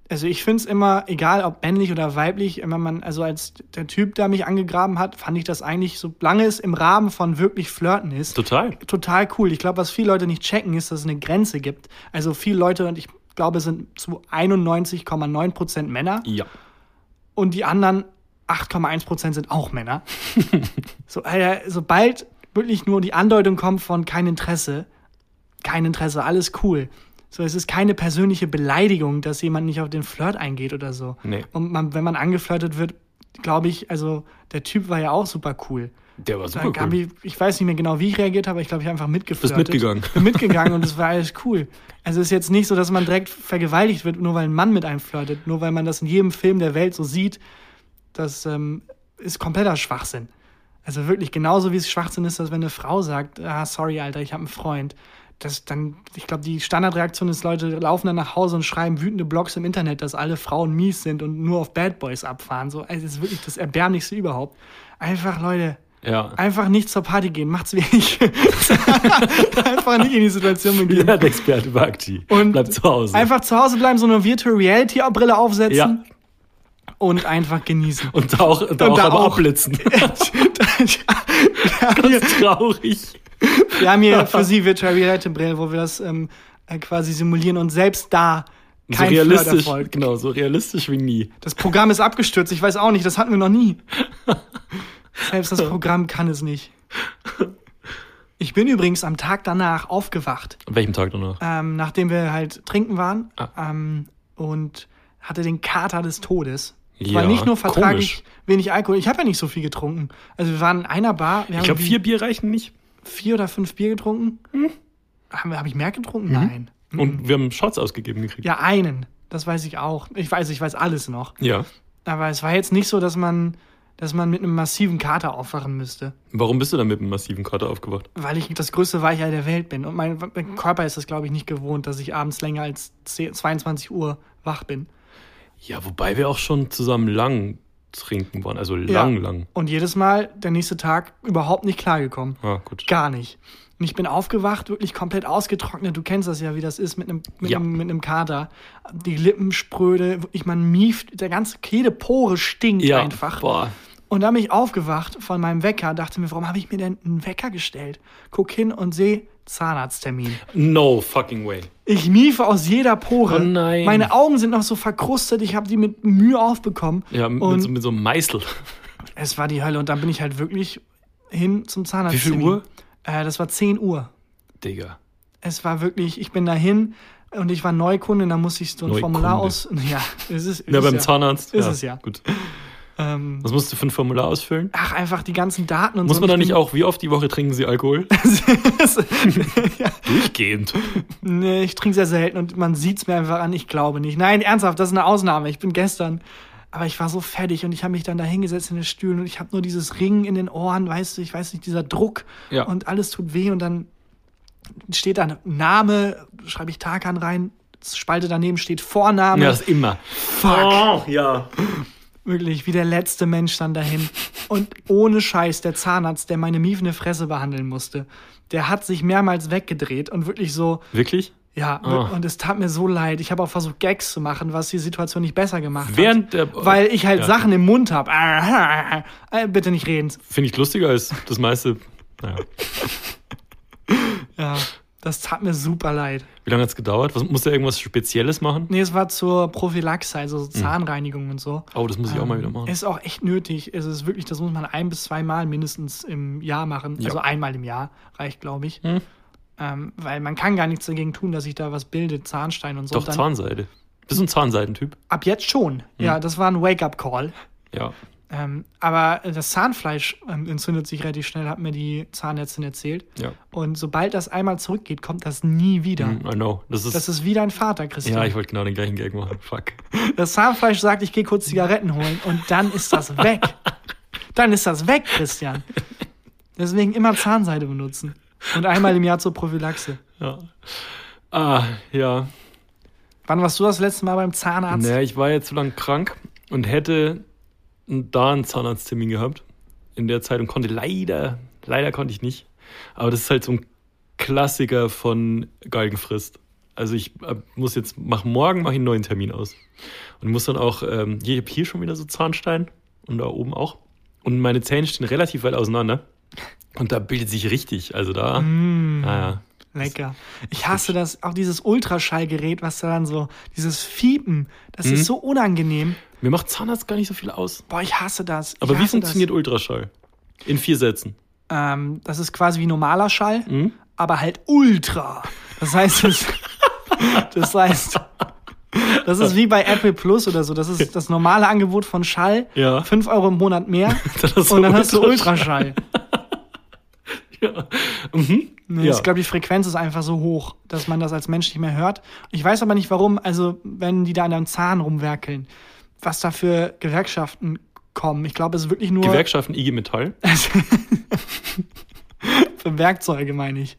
also ich finde es immer, egal ob männlich oder weiblich, immer man, also als der Typ, der mich angegraben hat, fand ich das eigentlich, solange es im Rahmen von wirklich Flirten ist, Total. total cool. Ich glaube, was viele Leute nicht checken, ist, dass es eine Grenze gibt. Also viele Leute, und ich glaube, es sind zu 91,9 Prozent Männer Ja. und die anderen 8,1 Prozent sind auch Männer. so, Alter, sobald wirklich nur die Andeutung kommt von kein Interesse, kein Interesse, alles cool. So, es ist keine persönliche Beleidigung, dass jemand nicht auf den Flirt eingeht oder so. Nee. Und man, wenn man angeflirtet wird, glaube ich, also der Typ war ja auch super cool. Der war super cool. ich, ich weiß nicht mehr genau, wie ich reagiert habe, aber ich glaube, ich habe einfach mitgeflirtet. Bist mitgegangen. Bin mitgegangen und es war alles cool. Also es ist jetzt nicht so, dass man direkt vergewaltigt wird, nur weil ein Mann mit einem flirtet, nur weil man das in jedem Film der Welt so sieht. Das ähm, ist kompletter Schwachsinn. Also wirklich genauso wie es Schwachsinn ist, dass wenn eine Frau sagt, ah, sorry, Alter, ich habe einen Freund. Das dann, ich glaube, die Standardreaktion ist, Leute laufen dann nach Hause und schreiben wütende Blogs im Internet, dass alle Frauen mies sind und nur auf Bad Boys abfahren. So, also es ist wirklich das Erbärmlichste überhaupt. Einfach, Leute, Ja. Einfach nicht zur Party gehen, macht's wie ich. einfach nicht in die Situation begeben. Jeder hat Experte über Akti. Und Bleibt zu Hause. Einfach zu Hause bleiben, so eine Virtual Reality Brille aufsetzen Ja. Und einfach genießen. Und auch, und auch da auch. abblitzen. Ganz traurig. wir haben hier für Sie Virtual Reality Brille, wo wir das ähm, äh, quasi simulieren und selbst da So kein realistisch, Flirterfolg. genau, so realistisch wie nie. Das Programm ist abgestürzt, ich weiß auch nicht, das hatten wir noch nie. Selbst das Programm kann es nicht. Ich bin übrigens am Tag danach aufgewacht. An welchem Tag danach? ähm, nachdem wir halt trinken waren Ah. ähm, und hatte den Kater des Todes. Ja, war nicht nur vertrage komisch. ich wenig Alkohol. Ich habe ja nicht so viel getrunken. Also wir waren in einer Bar. Ich glaube, vier Bier reichen nicht. vier oder fünf Bier getrunken. Wir, habe ich mehr getrunken? Nein. Und wir haben Shots ausgegeben gekriegt. Ja, einen. Das weiß ich auch. Ich weiß, ich weiß alles noch. ja. Aber es war jetzt nicht so, dass man, dass man mit einem massiven Kater aufwachen müsste. Warum bist du dann mit einem massiven Kater aufgewacht? Weil ich das größte Weichei der Welt bin. Und mein, mein Körper ist es, glaube ich, nicht gewohnt, dass ich abends länger als 10, 22 Uhr wach bin. Ja, wobei wir auch schon zusammen lang trinken waren. Also lang, Ja. lang. Und jedes Mal der nächste Tag überhaupt nicht klargekommen. Ah, gut. Gar nicht. Und ich bin aufgewacht, wirklich komplett ausgetrocknet. Du kennst das ja, wie das ist mit einem, mit Ja. einem, mit einem Kater. Die Lippen spröde, wirklich, man mieft, der ganze, jede Pore stinkt Ja, einfach. boah. Und dann bin ich aufgewacht von meinem Wecker, dachte mir, warum habe ich mir denn einen Wecker gestellt? Guck hin und sehe Zahnarzttermin. No fucking way. Ich miefe aus jeder Pore. Oh nein. Meine Augen sind noch so verkrustet, ich habe die mit Mühe aufbekommen. Ja, mit, und so, mit so einem Meißel. es war die Hölle und dann bin ich halt wirklich hin zum Zahnarzt. Wie viel Uhr? Äh, das war 10 Uhr. Digga. Es war wirklich, ich bin dahin und ich war Neukunde, da musste ich so ein Neukunde. Formular aus. Ja, es ist, Ja, ist beim Zahnarzt. Ist es ja. Gut. Ähm, Was musst du für ein Formular ausfüllen? ach, einfach die ganzen Daten und Muss so. man Und da ich nicht auch, wie oft die Woche trinken sie Alkohol? ja, Durchgehend. nee, ich trinke sehr selten und man sieht es mir einfach an, ich glaube nicht. Nein, ernsthaft, das ist eine Ausnahme. Ich bin gestern, Aber ich war so fertig und ich habe mich dann da hingesetzt in den Stühlen und ich habe nur dieses Ringen in den Ohren, weißt du, ich weiß nicht, dieser Druck Ja. und alles tut weh und dann steht da Name, schreibe ich Tarkan rein, Spalte daneben steht Vorname. Ja, das immer. Fuck. Oh, ja. Wirklich, wie der letzte Mensch dann dahin. Und ohne Scheiß, der Zahnarzt, der meine miefende Fresse behandeln musste, der hat sich mehrmals weggedreht und wirklich so, Wirklich? ja, Ah. und es tat mir so leid. Ich habe auch versucht, Gags zu machen, was die Situation nicht besser gemacht Während der. hat. Weil ich halt Ja. Sachen im Mund habe. Äh, bitte nicht reden. Finde ich lustiger als das meiste. Naja. Ja, das tat mir super leid. Wie lange hat es gedauert? Was, musste er irgendwas Spezielles machen? Nee, es war zur Prophylaxe, also so Zahnreinigung und so. Oh, das muss ich auch mal wieder machen. Ist auch echt nötig. Es ist wirklich, das muss man ein bis zweimal mindestens im Jahr machen. Ja. Also einmal im Jahr reicht, glaube ich. Hm. Ähm, weil man kann gar nichts dagegen tun, dass sich da was bildet, Zahnstein und so. Doch, Zahnseide. Bist du ein Zahnseidentyp? ab jetzt schon. Hm. Ja, das war ein Wake-up-Call. Ja. Ähm, aber das Zahnfleisch ähm, entzündet sich relativ schnell, hat mir die Zahnärztin erzählt. Ja. Und sobald das einmal zurückgeht, kommt das nie wieder. Hm, I know. Das ist. Das ist wie dein Vater, Christian. ja, ich wollte genau den gleichen Gag machen. Fuck. Das Zahnfleisch sagt, ich gehe kurz Zigaretten holen und dann ist das weg. dann ist das weg, Christian. Deswegen immer Zahnseide benutzen. Und einmal im Jahr zur Prophylaxe. Ja. Ah, ja. Wann warst du das letzte Mal beim Zahnarzt? Naja, ich war jetzt so lange krank und hätte da einen Zahnarzttermin gehabt in der Zeit und konnte leider, leider konnte ich nicht. Aber das ist halt so ein Klassiker von Galgenfrist. Also ich äh, muss jetzt, mach morgen mache ich einen neuen Termin aus. Und muss dann auch, ähm, hier, ich habe hier schon wieder so Zahnstein und da oben auch. Und meine Zähne stehen relativ weit auseinander. Und da bildet sich richtig. Also da, Mm. naja. Lecker. Ich hasse das, auch dieses Ultraschallgerät, was da dann so, dieses Fiepen, das Mhm. ist so unangenehm. Mir macht Zahnarzt gar nicht so viel aus. Boah, ich hasse das. Ich Aber wie hasse funktioniert Ultraschall? In vier Sätzen. Das. Ähm, das ist quasi wie normaler Schall, Mhm. aber halt Ultra. Das heißt, es, das heißt, das ist wie bei Apple Plus oder so. Das ist das normale Angebot von Schall. Ja. 5 Euro im Monat mehr. Und dann hast du Ultraschall. Ultraschall. Ja. Mhm. Nee, ja. Ich glaube, die Frequenz ist einfach so hoch, dass man das als Mensch nicht mehr hört. Ich weiß aber nicht warum, also wenn die da an deinem Zahn rumwerkeln, was da für Gewerkschaften kommen. Ich glaube, es ist wirklich nur Gewerkschaften IG Metall. für Werkzeuge, meine ich.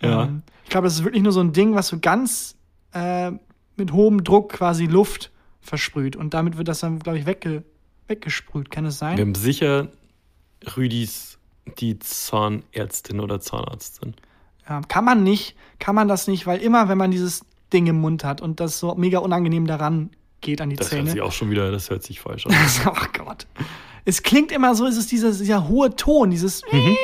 Ja. Ähm, ich glaube, das ist wirklich nur so ein Ding, was so ganz äh, mit hohem Druck quasi Luft versprüht. Und damit wird das dann, glaube ich, wegge weggesprüht. Kann es sein? Wir haben sicher Rüdis die Zahnärztin oder Zahnarztin. Ja, kann man nicht, kann man das nicht, weil immer, wenn man dieses Ding im Mund hat und das so mega unangenehm daran geht an die Das hört Zähne. sich auch schon wieder, das hört sich falsch an. oh Gott. Es klingt immer so, es ist dieser, dieser hohe Ton, dieses. Mhm.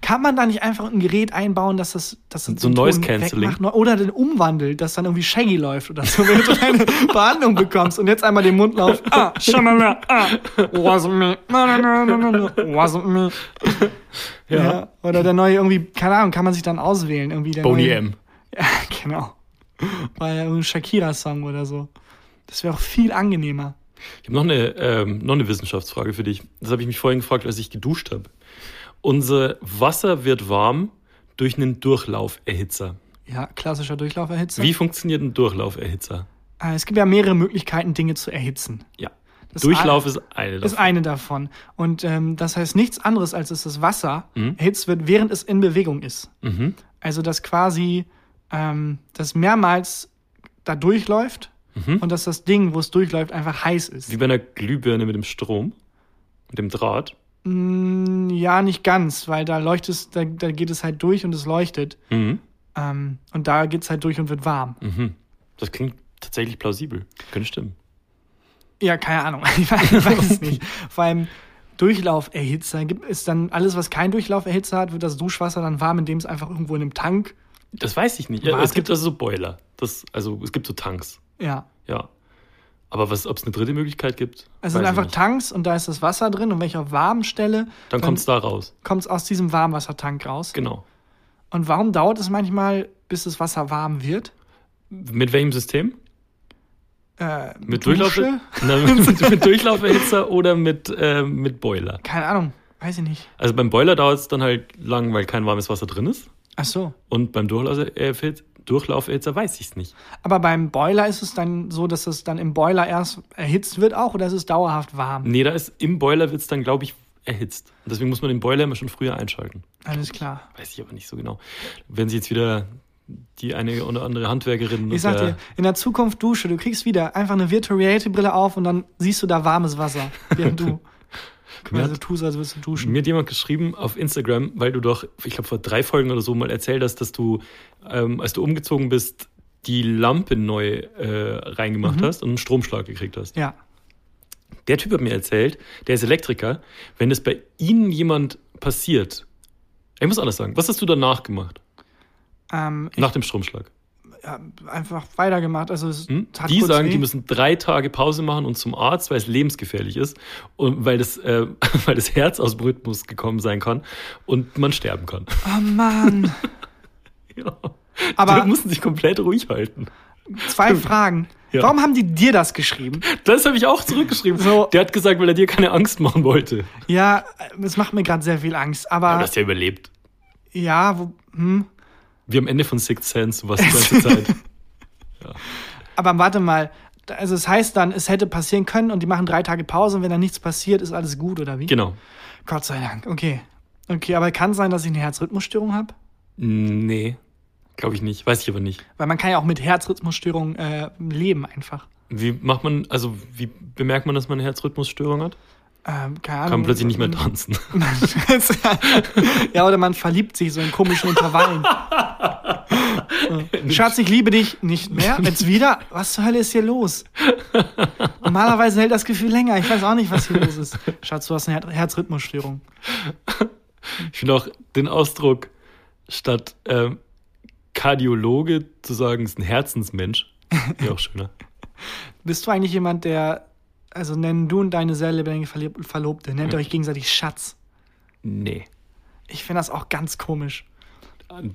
Kann man da nicht einfach ein Gerät einbauen, dass das, dass das So Noise Cancelling. wegmacht? Oder den umwandelt, dass dann irgendwie Shaggy läuft oder so, wenn du eine Behandlung bekommst und jetzt einmal den Mund laufst. Ah, shalala, ah, wasn't me. No, no, no, no, no, wasn't me. Ja. Ja. Oder der neue irgendwie, keine Ahnung, kann man sich dann auswählen. Irgendwie der Boney neue, M. Ja, genau. Bei irgendeinem Shakira-Song oder so. Das wäre auch viel angenehmer. Ich habe noch eine, ähm, noch eine Wissenschaftsfrage für dich. Das habe ich mich vorhin gefragt, als ich geduscht habe. Unser Wasser wird warm durch einen Durchlauferhitzer. Ja, klassischer Durchlauferhitzer. Wie funktioniert ein Durchlauferhitzer? Äh, Es gibt ja mehrere Möglichkeiten, Dinge zu erhitzen. Ja. Das Durchlauf ist eine ist davon. eine davon. Und ähm, das heißt nichts anderes, als dass das Wasser Mhm. erhitzt wird, während es in Bewegung ist. Mhm. Also dass quasi ähm, das mehrmals da durchläuft Mhm. und dass das Ding, wo es durchläuft, einfach heiß ist. Wie bei einer Glühbirne mit dem Strom, mit dem Draht. Mm, ja, nicht ganz, weil da leuchtet es, da, da geht es halt durch und es leuchtet. Mhm. Ähm, und da geht es halt durch und wird warm. Mhm. Das klingt tatsächlich plausibel. Könnte stimmen. Ja, keine Ahnung. Ich weiß, ich weiß es nicht. Vor allem Durchlauferhitzer es dann alles, was kein Durchlauferhitzer hat, wird das Duschwasser dann warm, indem es einfach irgendwo in einem Tank. Das weiß ich nicht. Ja, es gibt also so Boiler. Das, also es gibt so Tanks. Ja. Ja. Aber was, ob es eine dritte Möglichkeit gibt? Es sind einfach nicht. Tanks und da ist das Wasser drin und wenn ich auf warm stelle, Dann kommt es da raus. kommt es aus diesem Warmwassertank raus. Genau. Und warum dauert es manchmal, bis das Wasser warm wird? Mit welchem System? Äh, Mit, Dusche? Durchlaufe, Na, mit, mit Durchlauferhitzer oder mit, äh, mit Boiler? Keine Ahnung, weiß ich nicht. Also beim Boiler dauert es dann halt lang, weil kein warmes Wasser drin ist. Ach so. Und beim Durchlaufer- äh, Durchlauferhitzer, weiß ich es nicht. Aber beim Boiler ist es dann so, dass es dann im Boiler erst erhitzt wird auch oder ist es dauerhaft warm? Nee, da ist im Boiler wird es dann, glaube ich, erhitzt. Und deswegen muss man den Boiler immer schon früher einschalten. Alles klar. Weiß ich aber nicht so genau. Wenn sie jetzt wieder die eine oder andere Handwerkerin. Ich sag dir, in der Zukunft Dusche, du kriegst wieder einfach eine Virtual Reality Brille auf und dann siehst du da warmes Wasser, während du quasi hat- tust, als würdest du duschen. Mir hat jemand geschrieben auf Instagram, weil du doch, ich glaube, vor drei Folgen oder so mal erzählt hast, dass du, ähm, als du umgezogen bist, die Lampe neu äh, reingemacht hast und einen Stromschlag gekriegt hast. Ja. Der Typ hat mir erzählt, der ist Elektriker, wenn es bei Ihnen jemand passiert, ich muss anders sagen, was hast du danach gemacht? Ähm, Nach dem Stromschlag? Hab einfach weitergemacht. Also Hm? Die sagen, weh. die müssen drei Tage Pause machen und zum Arzt, weil es lebensgefährlich ist und weil das, äh, weil das Herz aus dem Rhythmus gekommen sein kann und man sterben kann. Oh Mann. Ja. Aber- die mussten sich komplett ruhig halten. Zwei Fragen. Ja. Warum haben die dir das geschrieben? Das habe ich auch zurückgeschrieben. So. Der hat gesagt, weil er dir keine Angst machen wollte. Ja, es macht mir gerade sehr viel Angst. Aber Aber du hast ja überlebt. ja, wo, hm. Wie am Ende von Sixth Sense, du warst die ganze Zeit. aber warte mal. Also es heißt dann, es hätte passieren können und die machen drei Tage Pause und wenn dann nichts passiert, ist alles gut, oder wie? Genau. Gott sei Dank. Okay. Okay, aber kann sein, dass ich eine Herzrhythmusstörung habe? Nee, glaube ich nicht. Weiß ich aber nicht. Weil man kann ja auch mit Herzrhythmusstörung äh, leben einfach. Wie macht man, also wie bemerkt man, dass man eine Herzrhythmusstörung hat? Ähm, keine Kann Ahnung. man plötzlich nicht mehr tanzen. ja, oder man verliebt sich so in komischen Intervallen. Schatz, ich liebe dich nicht mehr. Jetzt wieder? Was zur Hölle ist hier los? Normalerweise hält das Gefühl länger. Ich weiß auch nicht, was hier los ist. Schatz, du hast eine Her Herzrhythmusstörung. Ich finde auch den Ausdruck, statt ähm, Kardiologe zu sagen, ist ein Herzensmensch, ja auch schöner. Bist du eigentlich jemand, der, also nennen du und deine sehr lebendige Verlobte, nennt ihr euch gegenseitig Schatz? Nee. Ich finde das auch ganz komisch.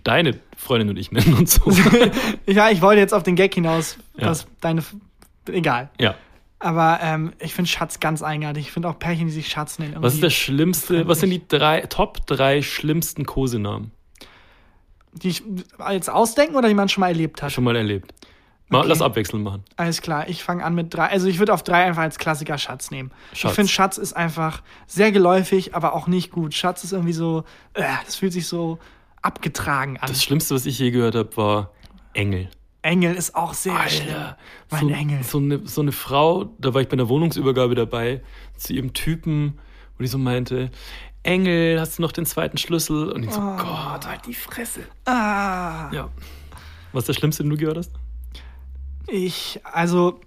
Deine Freundin und ich nennen uns so. Ja, ich wollte jetzt auf den Gag hinaus, Ja. dass deine, egal. ja. Aber ähm, ich finde Schatz ganz eigenartig. Ich finde auch Pärchen, die sich Schatz nennen. Was ist der irgendwie- schlimmste, was sind die drei, Top drei schlimmsten Kosenamen? Die ich jetzt ausdenken oder die man schon mal erlebt hat? Schon mal erlebt. Okay. Lass abwechselnd machen. Alles klar, ich fange an mit drei. Also ich würde auf drei einfach als Klassiker Schatz nehmen. Schatz. Ich finde Schatz ist einfach sehr geläufig, aber auch nicht gut. Schatz ist irgendwie so, äh, es fühlt sich so abgetragen an. Das Schlimmste, was ich je gehört habe, war Engel. Engel ist auch sehr schlimm. Alter, Mein so, Engel. So eine, so eine Frau, da war ich bei einer Wohnungsübergabe dabei, zu ihrem Typen, wo die so meinte, Engel, hast du noch den zweiten Schlüssel? Und ich so, Oh. Gott, halt die Fresse. Ah, Ja. Was ist das Schlimmste, den du gehört hast? Ich, also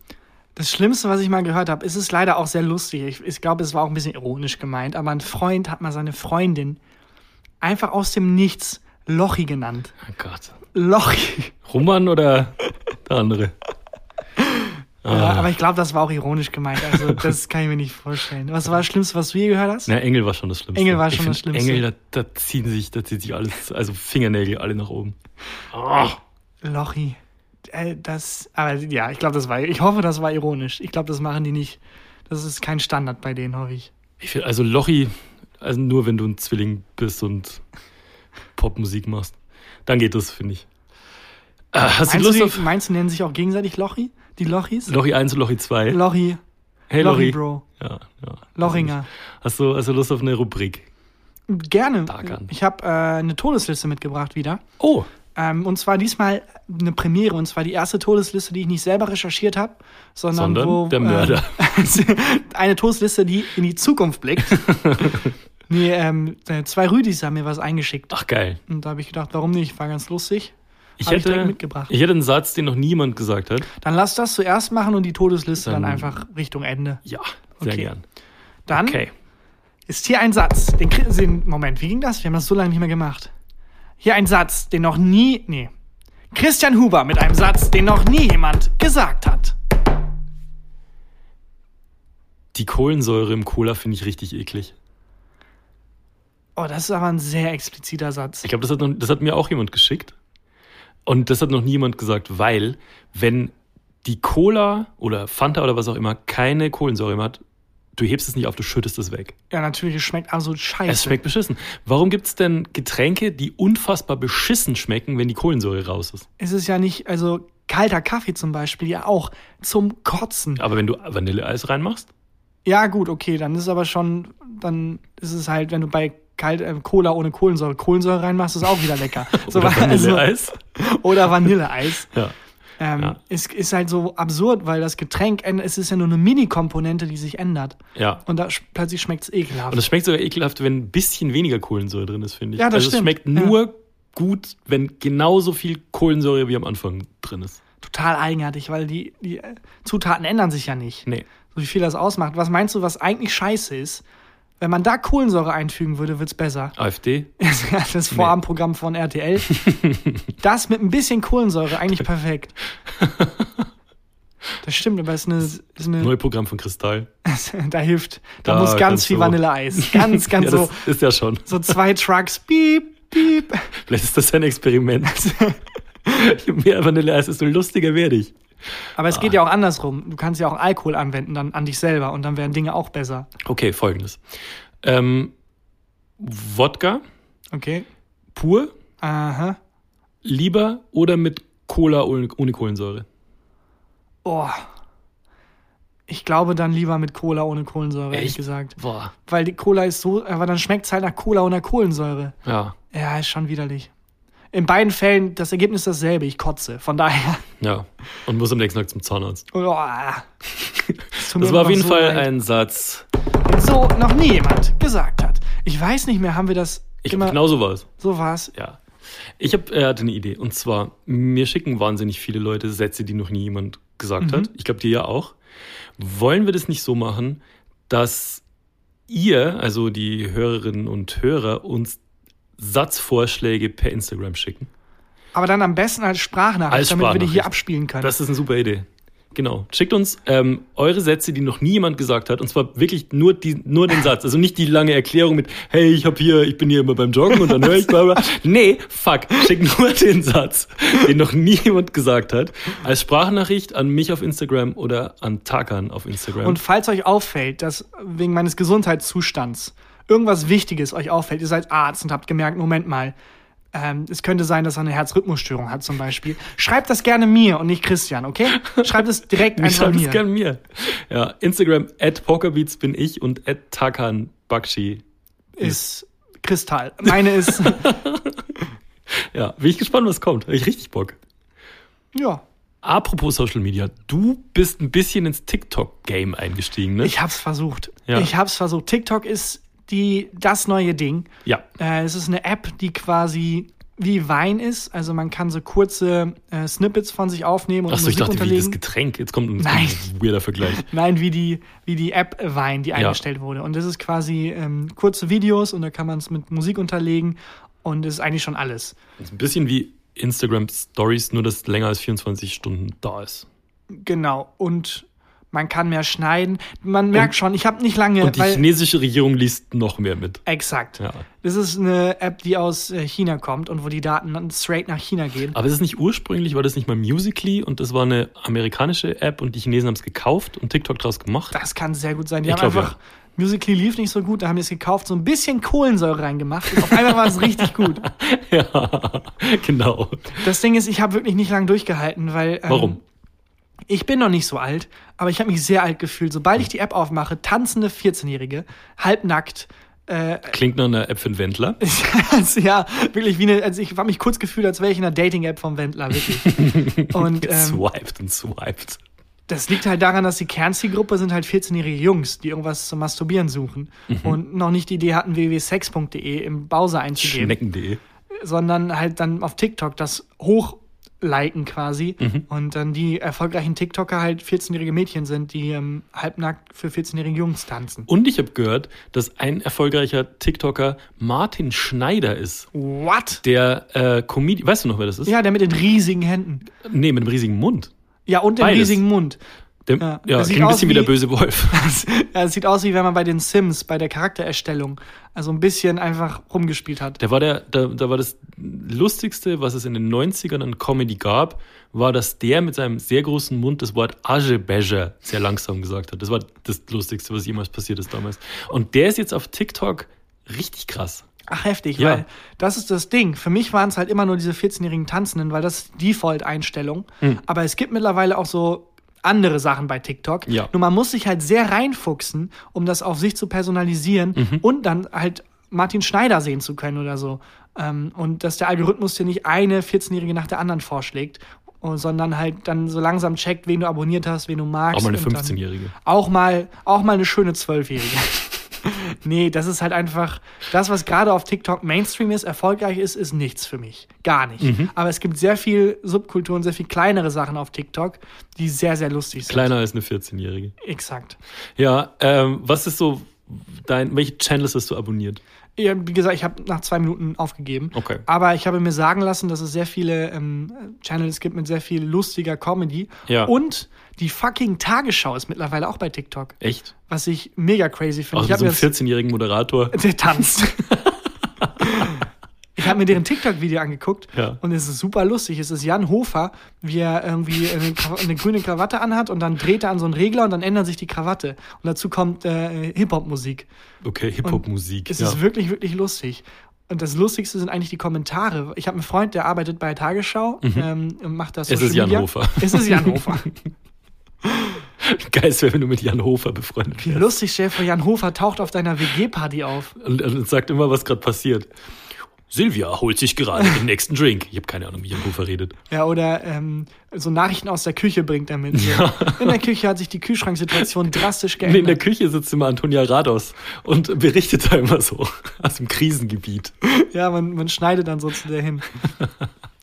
das Schlimmste, was ich mal gehört habe, ist es leider auch sehr lustig. Ich, ich glaube, es war auch ein bisschen ironisch gemeint, aber ein Freund hat mal seine Freundin einfach aus dem Nichts Lochi genannt. Oh Gott. Lochi. Roman oder der andere? Ja, Ah. aber ich glaube, das war auch ironisch gemeint. Also, das kann ich mir nicht vorstellen. Was war das Schlimmste, was du je gehört hast? Na, Engel war schon das Schlimmste. Engel war Ich schon das find, Schlimmste. Engel, da, da ziehen sich, da zieht sich alles, also Fingernägel alle nach oben. Ah. Lochi. Äh, das, aber ja, ich glaube, das war, ich hoffe, das war ironisch. Ich glaube, das machen die nicht. Das ist kein Standard bei denen, hoffe ich. Ich find, also Lochi, also nur wenn du ein Zwilling bist und Popmusik machst, dann geht das, finde ich. Äh, hast du Meinst Lust du, auf meinst du, nennen sich auch gegenseitig Lochi? Die Lochis? Lochi 1 und Lochi 2? Lochi. hey Lochi, Lochi. Bro. Ja, ja. Lochinger. Hast du, hast du Lust auf eine Rubrik? Gerne. Ich habe äh, eine Todesliste mitgebracht wieder. Oh, Ähm, und zwar diesmal eine Premiere. Und zwar die erste Todesliste, die ich nicht selber recherchiert habe, sondern, Sondern wo. der Mörder. Ähm, eine Todesliste, die in die Zukunft blickt. nee, ähm, äh, zwei Rüdis haben mir was eingeschickt. ach geil. Und da habe ich gedacht, warum nicht? War ganz lustig. Ich Hab ich hätte, mitgebracht. ich hätte einen Satz, den noch niemand gesagt hat. Dann lass das zuerst machen und die Todesliste dann, Dann- einfach Richtung Ende. Ja, sehr Okay. gern. Dann Okay. ist hier ein Satz. Den, den Moment, wie ging das? Wir haben das so lange nicht mehr gemacht. Hier ein Satz, den noch nie. Nee. Christian Huber mit einem Satz, den noch nie jemand gesagt hat. Die Kohlensäure im Cola finde ich richtig eklig. Oh, das ist aber ein sehr expliziter Satz. Ich glaube, das, das hat mir auch jemand geschickt. Und das hat noch niemand gesagt, weil, wenn die Cola oder Fanta oder was auch immer keine Kohlensäure mehr hat, du hebst es nicht auf, du schüttest es weg. Ja, natürlich, es schmeckt absolut scheiße. Es schmeckt beschissen. Warum gibt es denn Getränke, die unfassbar beschissen schmecken, wenn die Kohlensäure raus ist? Es ist ja nicht, also kalter Kaffee zum Beispiel, ja auch zum Kotzen. Aber wenn du Vanilleeis reinmachst? Ja, gut, okay, dann ist es aber schon, dann ist es halt, wenn du bei kalt, äh, Cola ohne Kohlensäure Kohlensäure reinmachst, ist auch wieder lecker. So, Oder also- Vanilleeis? oder Vanilleeis. Ja. Ähm, Ja. Es ist halt so absurd, weil das Getränk, es ist ja nur eine Mini-Komponente, die sich ändert. Ja. Und da sch- plötzlich schmeckt es ekelhaft. Und es schmeckt sogar ekelhaft, wenn ein bisschen weniger Kohlensäure drin ist, finde ich. Ja, das also es stimmt. schmeckt Ja. nur gut, wenn genauso viel Kohlensäure wie am Anfang drin ist. Total eigenartig, weil die, die Zutaten ändern sich ja nicht. Nee. So wie viel das ausmacht. Was meinst du, was eigentlich scheiße ist? Wenn man da Kohlensäure einfügen würde, wird's besser. AfD? Das Vorabendprogramm von RTL. das mit ein bisschen Kohlensäure, eigentlich perfekt. Das stimmt, aber es ist eine, ist eine Neuprogramm von Kristall. da hilft, da, Da muss ganz viel du- Vanilleeis. Ganz, ganz ja, so, ist ja schon. so zwei Trucks, piep, piep. Vielleicht ist das ein Experiment. Je mehr Vanilleeis, desto lustiger werde ich. Aber es geht ja auch andersrum. Du kannst ja auch Alkohol anwenden dann an dich selber und dann werden Dinge auch besser. Okay, folgendes. Ähm, Wodka, Okay? pur, Aha. lieber oder mit Cola ohne, Kohlensäure? Oh. Ich glaube dann lieber mit Cola ohne Kohlensäure, ehrlich Echt? gesagt. Boah. Weil die Cola ist so, aber dann schmeckt es halt nach Cola ohne Kohlensäure. Ja, Ja, ist schon widerlich. In beiden Fällen, das Ergebnis dasselbe, ich kotze. Von daher. ja. Und muss am nächsten Tag zum Zahnarzt. Oh, das Das war auf jeden so Fall leid. ein Satz. Den so noch nie jemand gesagt hat. Ich weiß nicht mehr, haben wir das Ich immer. genau so war es. So war's. Ja. Ich hab, äh, hatte eine Idee. Und zwar, mir schicken wahnsinnig viele Leute Sätze, die noch nie jemand gesagt Mhm. hat. Ich glaube, dir ja auch. Wollen wir das nicht so machen, dass ihr, also die Hörerinnen und Hörer, uns Satzvorschläge per Instagram schicken? Aber dann am besten als Sprachnachricht, Als damit wir die hier abspielen können. Das ist eine super Idee. Genau. Schickt uns ähm, eure Sätze, die noch nie jemand gesagt hat. Und zwar wirklich nur, die, nur den Satz. Also nicht die lange Erklärung mit, hey, ich hab hier, ich bin hier immer beim Joggen und dann höre ich bla bla. Nee, fuck. Schickt nur den Satz, den noch nie jemand gesagt hat. Als Sprachnachricht an mich auf Instagram oder an Takan auf Instagram. Und falls euch auffällt, dass wegen meines Gesundheitszustands irgendwas Wichtiges euch auffällt, ihr seid Arzt und habt gemerkt, Moment mal, ähm, es könnte sein, dass er eine Herzrhythmusstörung hat zum Beispiel. Schreibt das gerne mir und nicht Christian, okay? Schreibt es direkt ich einfach schreibe es mir. gerne mir. Ja, Instagram at Pokerbeats bin ich und at Takan Bakshi. Ist Kristall. Meine ist, Ja, bin ich gespannt, was kommt. Hab ich richtig Bock. ja, Apropos Social Media, du bist ein bisschen ins TikTok-Game eingestiegen, ne? ich hab's versucht. Ja. Ich hab's versucht. TikTok ist die, das neue Ding. ja. Äh, es ist eine App, die quasi wie Wein ist. Also man kann so kurze äh, Snippets von sich aufnehmen und Achso, ich dachte, wie das unterlegen. Getränk. Jetzt kommt ein, Nein. ein weirder Vergleich. Nein, wie die, wie die App Wein, die eingestellt wurde. Und das ist quasi ähm, kurze Videos und da kann man es mit Musik unterlegen und das ist eigentlich schon alles. Das ist ein bisschen wie Instagram Stories, nur dass es länger als 24 Stunden da ist. Genau. Und man kann mehr schneiden. Man merkt schon, ich habe nicht lange, Und die weil chinesische Regierung liest noch mehr mit. exakt. Ja. Das ist eine App, die aus äh, China kommt und wo die Daten dann straight nach China gehen. Aber ist es nicht ursprünglich, war das nicht mal Musically und das war eine amerikanische App und die Chinesen haben es gekauft und TikTok draus gemacht? Das kann sehr gut sein. Die Ich haben glaub, einfach Musically lief nicht so gut, da haben die es gekauft, so ein bisschen Kohlensäure reingemacht und auf einmal war es richtig gut. ja, genau. Das Ding ist, ich habe wirklich nicht lange durchgehalten, weil ähm, Warum? Ich bin noch nicht so alt, aber ich habe mich sehr alt gefühlt. Sobald ich die App aufmache, tanzende 14-Jährige, halbnackt, äh, Klingt nach einer App für einen Wendler. ja, wirklich wie eine, also ich habe mich kurz gefühlt, als wäre ich in einer Dating-App vom Wendler, wirklich. Und ähm, Swiped und swiped. das liegt halt daran, dass die Kernzielgruppe sind halt 14-jährige Jungs, die irgendwas zum Masturbieren suchen und noch nicht die Idee hatten, www.sex.de im Browser einzugeben. Schnecken.de. sondern halt dann auf TikTok das hochliken quasi und dann die erfolgreichen TikToker halt 14-jährige Mädchen sind, die ähm, halbnackt für 14-jährige Jungs tanzen. Und ich habe gehört, dass ein erfolgreicher TikToker Martin Schneider ist. What? Der äh, Comedian, weißt du noch, wer das ist? Ja, der mit den riesigen Händen. Nee, mit einem riesigen Mund. Ja, und dem Beides. riesigen Mund. Der, Ja. ja, sieht klingt ein aus bisschen wie der böse Wolf. ja, es sieht aus, wie wenn man bei den Sims, bei der Charaktererstellung, also ein bisschen einfach rumgespielt hat. Der war der, da, da war das Lustigste, was es in den 90ern an Comedy gab, war, dass der mit seinem sehr großen Mund das Wort Ajebeja sehr langsam gesagt hat. Das war das Lustigste, was jemals passiert ist damals. Und der ist jetzt auf TikTok richtig krass. Ach, heftig, Ja. weil das ist das Ding. Für mich waren es halt immer nur diese 14-jährigen Tanzenden, weil das ist Default-Einstellung. Hm. Aber es gibt mittlerweile auch so andere Sachen bei TikTok. Ja. Nur man muss sich halt sehr reinfuchsen, um das auf sich zu personalisieren Mhm. und dann halt Martin Schneider sehen zu können oder so. Ähm, und dass der Algorithmus dir nicht eine 14-Jährige nach der anderen vorschlägt, oh, sondern halt dann so langsam checkt, wen du abonniert hast, wen du magst. Auch mal eine und dann 15-Jährige. Auch mal, auch mal eine schöne Zwölfjährige. nee, das ist halt einfach, das, was gerade auf TikTok Mainstream ist, erfolgreich ist, ist nichts für mich. Gar nicht. Mhm. Aber es gibt sehr viel Subkulturen, sehr viel kleinere Sachen auf TikTok, die sehr, sehr lustig sind. Kleiner als eine 14-Jährige. Exakt. Ja, ähm, was ist so dein, welche Channels hast du abonniert? Ja, wie gesagt, ich habe nach zwei Minuten aufgegeben. Okay. Aber ich habe mir sagen lassen, dass es sehr viele ähm, Channels gibt mit sehr viel lustiger Comedy. Ja. Und die fucking Tagesschau ist mittlerweile auch bei TikTok. Echt? Was ich mega crazy finde. Auch Ich so das- 14-jährigen Moderator. Der tanzt. ich habe mir deren TikTok-Video angeguckt Ja. und es ist super lustig. Es ist Jan Hofer, wie er irgendwie eine, Kraw- eine grüne Krawatte anhat und dann dreht er an so einen Regler und dann ändert sich die Krawatte. Und dazu kommt äh, Hip-Hop-Musik. Okay, Hip-Hop-Musik. Es Ja. ist wirklich, wirklich lustig. Und das Lustigste sind eigentlich die Kommentare. Ich habe einen Freund, der arbeitet bei Tagesschau ähm, und macht das Mhm. Es ist Jan Hofer. Es ist Jan Hofer. Geil wäre, wenn du mit Jan Hofer befreundet Wie wärst. lustig, stell dir vor, Jan Hofer taucht auf deiner WG-Party auf. Und, und sagt immer, was gerade passiert. Silvia holt sich gerade den nächsten Drink. Ich habe keine Ahnung, wie Jan Hofer redet. Ja, oder ähm, so Nachrichten aus der Küche bringt er mit. So. In der Küche hat sich die Kühlschranksituation drastisch Nee, in der geändert. Küche sitzt immer Antonia Rados und berichtet da immer so aus dem Krisengebiet. Ja, man, man schneidet dann so zu der hin.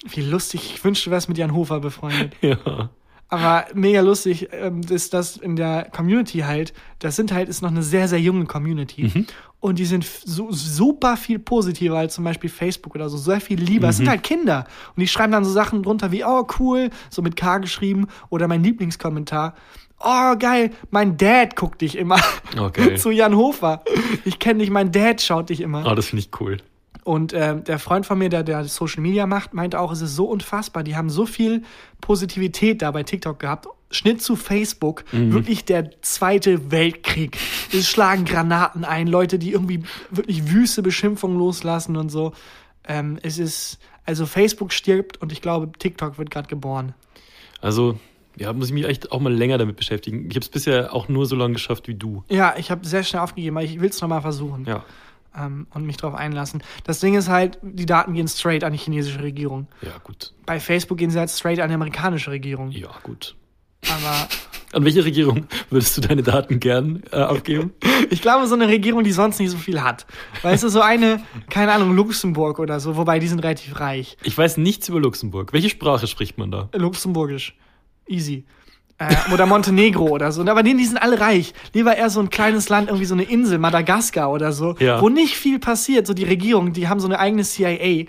Wie lustig. Ich wünschte, du wärst mit Jan Hofer befreundet. Ja. Aber mega lustig ähm, ist das in der Community halt. Das sind halt, ist noch eine sehr, sehr junge Community. Mhm. Und die sind so, super viel positiver als zum Beispiel Facebook oder so. Sehr viel lieber. Es sind Mhm. halt Kinder. Und die schreiben dann so Sachen drunter wie, oh cool, so mit K geschrieben. Oder mein Lieblingskommentar. Oh, geil, mein Dad guckt dich immer. Oh, geil. Zu Jan Hofer. Ich kenne dich, mein Dad schaut dich immer. Ah, das finde ich cool. Und äh, der Freund von mir, der, der Social Media macht, meinte auch, es ist so unfassbar. Die haben so viel Positivität da bei TikTok gehabt. Schnitt zu Facebook, wirklich der zweite Weltkrieg. Es schlagen Granaten ein, Leute, die irgendwie wirklich wüste Beschimpfungen loslassen und so. Ähm, es ist, also Facebook stirbt und ich glaube, TikTok wird gerade geboren. Also, ja, muss ich mich echt auch mal länger damit beschäftigen. Ich habe es bisher auch nur so lange geschafft wie du. Ja, ich habe sehr schnell aufgegeben, aber ich will es nochmal versuchen Ja. Ähm, und mich darauf einlassen. Das Ding ist halt, die Daten gehen straight an die chinesische Regierung. Ja, gut. Bei Facebook gehen sie halt straight an die amerikanische Regierung. Ja, gut. Aber An welche Regierung würdest du deine Daten gern äh, abgeben? ich glaube, so eine Regierung, die sonst nicht so viel hat. Weißt du, so eine, keine Ahnung, Luxemburg oder so, wobei die sind relativ reich. Ich weiß nichts über Luxemburg. Welche Sprache spricht man da? Luxemburgisch. Easy. Äh, oder Montenegro oder so. Aber denen, die sind alle reich. Lieber eher so ein kleines Land, irgendwie so eine Insel, Madagaskar oder so, Ja. wo nicht viel passiert. So die Regierung, die haben so eine eigene CIA.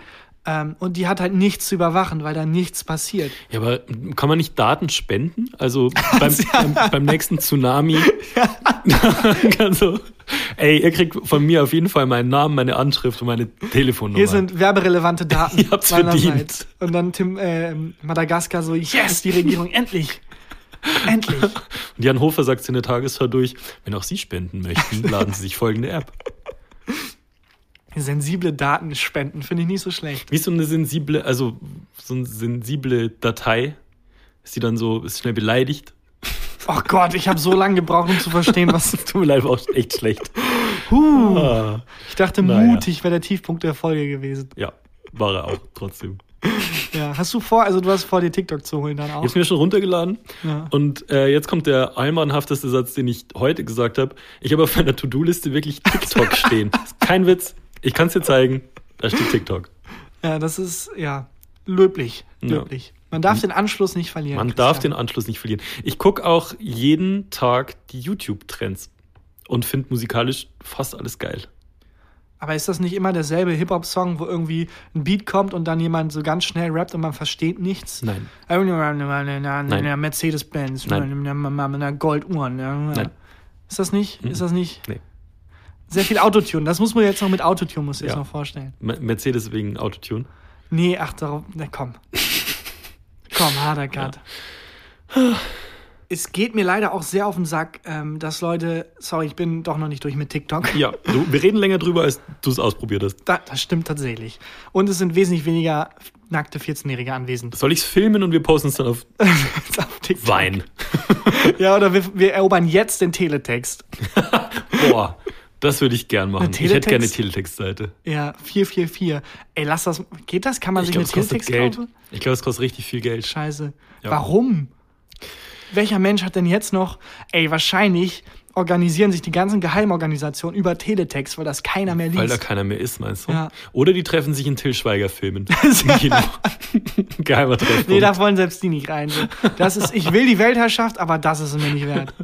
Ähm, und die hat halt nichts zu überwachen, weil da nichts passiert. Ja, aber kann man nicht Daten spenden? Also beim, beim, beim nächsten Tsunami kann so, ey, ihr kriegt von mir auf jeden Fall meinen Namen, meine Anschrift und meine Telefonnummer. Hier sind werberelevante Daten. Ihr habt's verdient. Und dann Tim, äh, Madagaskar so, yes, die Regierung, endlich. Endlich. Und Jan Hofer sagt in der Tagesschau durch, wenn auch Sie spenden möchten, laden Sie sich folgende App. Sensible Daten spenden, finde ich nicht so schlecht. Wie so eine sensible, also so eine sensible Datei, ist die dann so, ist schnell beleidigt. Oh Gott, ich habe so lange gebraucht, um zu verstehen, was. Tut mir leid, war auch echt schlecht. Huh. Ah, Ich dachte, Naja. mutig wäre der Tiefpunkt der Folge gewesen. ja, war er auch trotzdem. Ja, hast du vor, also du hast vor, dir TikTok zu holen dann Ich auch? hab's mir schon runtergeladen Ja. und äh, jetzt kommt der allmannhafteste Satz, den ich heute gesagt habe. Ich habe auf meiner To-Do-Liste wirklich TikTok stehen. Kein Witz. Ich kann es dir zeigen. Da steht TikTok. Ja, das ist, ja, löblich. Ja. Löblich. Man darf den Anschluss nicht verlieren. Man Christian. darf den Anschluss nicht verlieren. Ich gucke auch jeden Tag die YouTube-Trends und finde musikalisch fast alles geil. Aber ist das nicht immer derselbe Hip-Hop-Song, wo irgendwie ein Beat kommt und dann jemand so ganz schnell rappt und man versteht nichts? Nein. Nein. Mercedes-Benz, einer Golduhr. Nein. Ist das nicht? Ist das nicht? Nee. Sehr viel Autotune. Das muss man jetzt noch mit Autotune, muss ich Ja. jetzt noch vorstellen. Me- Mercedes wegen Autotune. Nee, ach, darauf. Na komm. komm, harter Cut. Es geht mir leider auch sehr auf den Sack, ähm, dass Leute. Sorry, ich bin doch noch nicht durch mit TikTok. Ja, du, wir reden länger drüber, als du es ausprobiert hast. Da, das stimmt tatsächlich. Und es sind wesentlich weniger nackte 14-Jährige anwesend. Soll ich es filmen und wir posten es dann auf auf TikTok. Wein? Ja, oder wir, wir erobern jetzt den Teletext. Boah, das würde ich gern machen. Ich hätte gerne eine Teletext? Teletext-Seite. Ja, 444. Ey, lass das. Geht das? Kann man Ich sich glaube, eine Teletext Geld. kaufen? Ich glaube, es kostet richtig viel Geld. Scheiße. Ja. Warum? Welcher Mensch hat denn jetzt noch, ey, wahrscheinlich organisieren sich die ganzen Geheimorganisationen über Teletext, weil das keiner mehr Weil da liest. keiner mehr ist, meinst du? Ja. Oder die treffen sich in Till Schweiger Filmen. Geheimer Treffpunkt. Nee, da wollen selbst die nicht rein. Das ist, ich will die Weltherrschaft, aber das ist es mir nicht wert.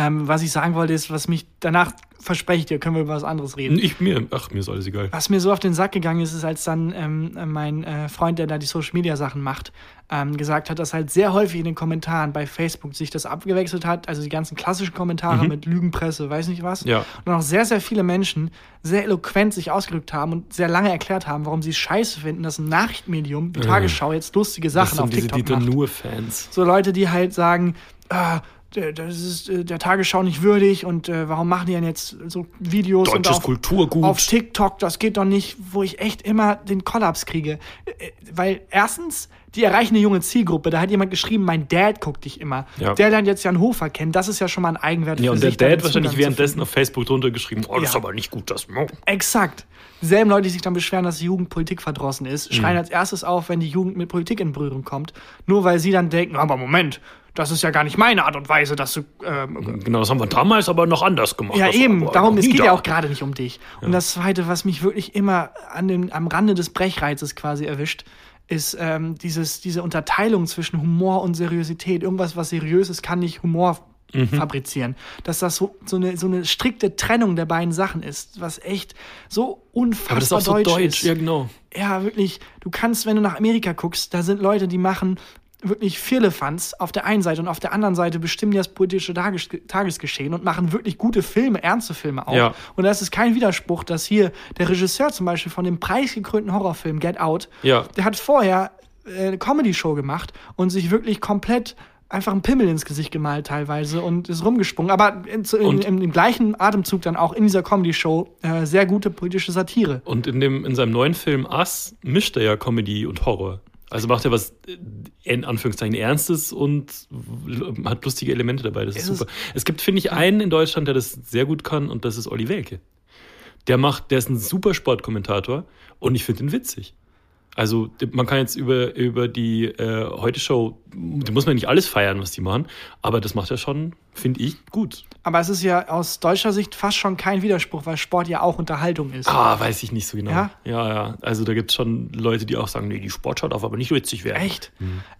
Ähm, was ich sagen wollte, ist, was mich danach verspreche ich dir, können wir über was anderes reden. ich, mir, ach, mir ist alles egal. Was mir so auf den Sack gegangen ist, ist, als dann ähm, mein äh, Freund, der da die Social Media Sachen macht, ähm, gesagt hat, dass halt sehr häufig in den Kommentaren bei Facebook sich das abgewechselt hat, also die ganzen klassischen Kommentare mit Lügenpresse, weiß nicht was. Mhm. Ja. Und auch sehr, sehr viele Menschen sehr eloquent sich ausgedrückt haben und sehr lange erklärt haben, warum sie es scheiße finden, dass ein Nachrichtenmedium wie Tagesschau jetzt lustige Das Sachen auf sind diese TikTok Dieter macht. Nur-Fans. So Leute, die halt sagen, ah, der- das ist äh, der Tagesschau nicht würdig und äh, warum machen die denn jetzt so Videos und Deutsches auf, Kulturgut. auf TikTok, das geht doch nicht, wo ich echt immer den Kollaps kriege. Äh, Weil erstens, die erreichen eine junge Zielgruppe. Da hat jemand geschrieben, mein Dad guckt dich immer. Ja. Der lernt jetzt Jan Hofer kennen. Das ist ja schon mal ein Eigenwert Ja, für und der Dad wahrscheinlich Zugang währenddessen auf Facebook drunter geschrieben, oh, das ist Ja. aber nicht gut, das. Exakt. Selben Leute, die sich dann beschweren, dass die Jugend Politik verdrossen ist, schreien Mhm. als erstes auf, wenn die Jugend mit Politik in Berührung kommt. Nur weil sie dann denken, aber Moment, das ist ja gar nicht meine Art und Weise, dass du ähm, Genau, das haben wir damals aber noch anders gemacht. Ja, eben. Darum, es geht da. ja auch gerade nicht um dich. Und das Zweite, was mich wirklich immer an dem, am Rande des Brechreizes quasi erwischt, ist ähm, dieses, diese Unterteilung zwischen Humor und Seriosität. Irgendwas, was seriös ist, kann nicht Humor Mhm. fabrizieren. Dass das so, so, eine, so eine strikte Trennung der beiden Sachen ist, was echt so unfassbar Aber das ist auch so deutsch, deutsch. ist. Ja, genau. Ja, wirklich. Du kannst, wenn du nach Amerika guckst, da sind Leute, die machen wirklich Firlefanz auf der einen Seite und auf der anderen Seite bestimmen die das politische Tages Tagesgeschehen und machen wirklich gute Filme, ernste Filme auch. Ja. Und da ist es kein Widerspruch, dass hier der Regisseur zum Beispiel von dem preisgekrönten Horrorfilm Get Out, Ja. der hat vorher äh, eine Comedy-Show gemacht und sich wirklich komplett einfach einen Pimmel ins Gesicht gemalt teilweise und ist rumgesprungen. Aber in, in, im, im gleichen Atemzug dann auch in dieser Comedy-Show äh, sehr gute politische Satire. Und in, dem, in seinem neuen Film Us mischt er ja Comedy und Horror. Also macht er was äh, in Anführungszeichen Ernstes und hat lustige Elemente dabei. Das ist Es super. Es gibt, finde ich, einen in Deutschland, der das sehr gut kann und das ist Olli Welke. Der macht, der ist ein super Sportkommentator und ich finde ihn witzig. Also man kann jetzt über, über die äh, Heute-Show, da muss man nicht alles feiern, was die machen, aber das macht er schon, finde ich, gut. Aber es ist ja aus deutscher Sicht fast schon kein Widerspruch, weil Sport ja auch Unterhaltung ist. Ah, weiß ich nicht so genau. Ja? ja. ja. Also da gibt es schon Leute, die auch sagen, nee, die Sportschau darf aber nicht witzig werden. Echt?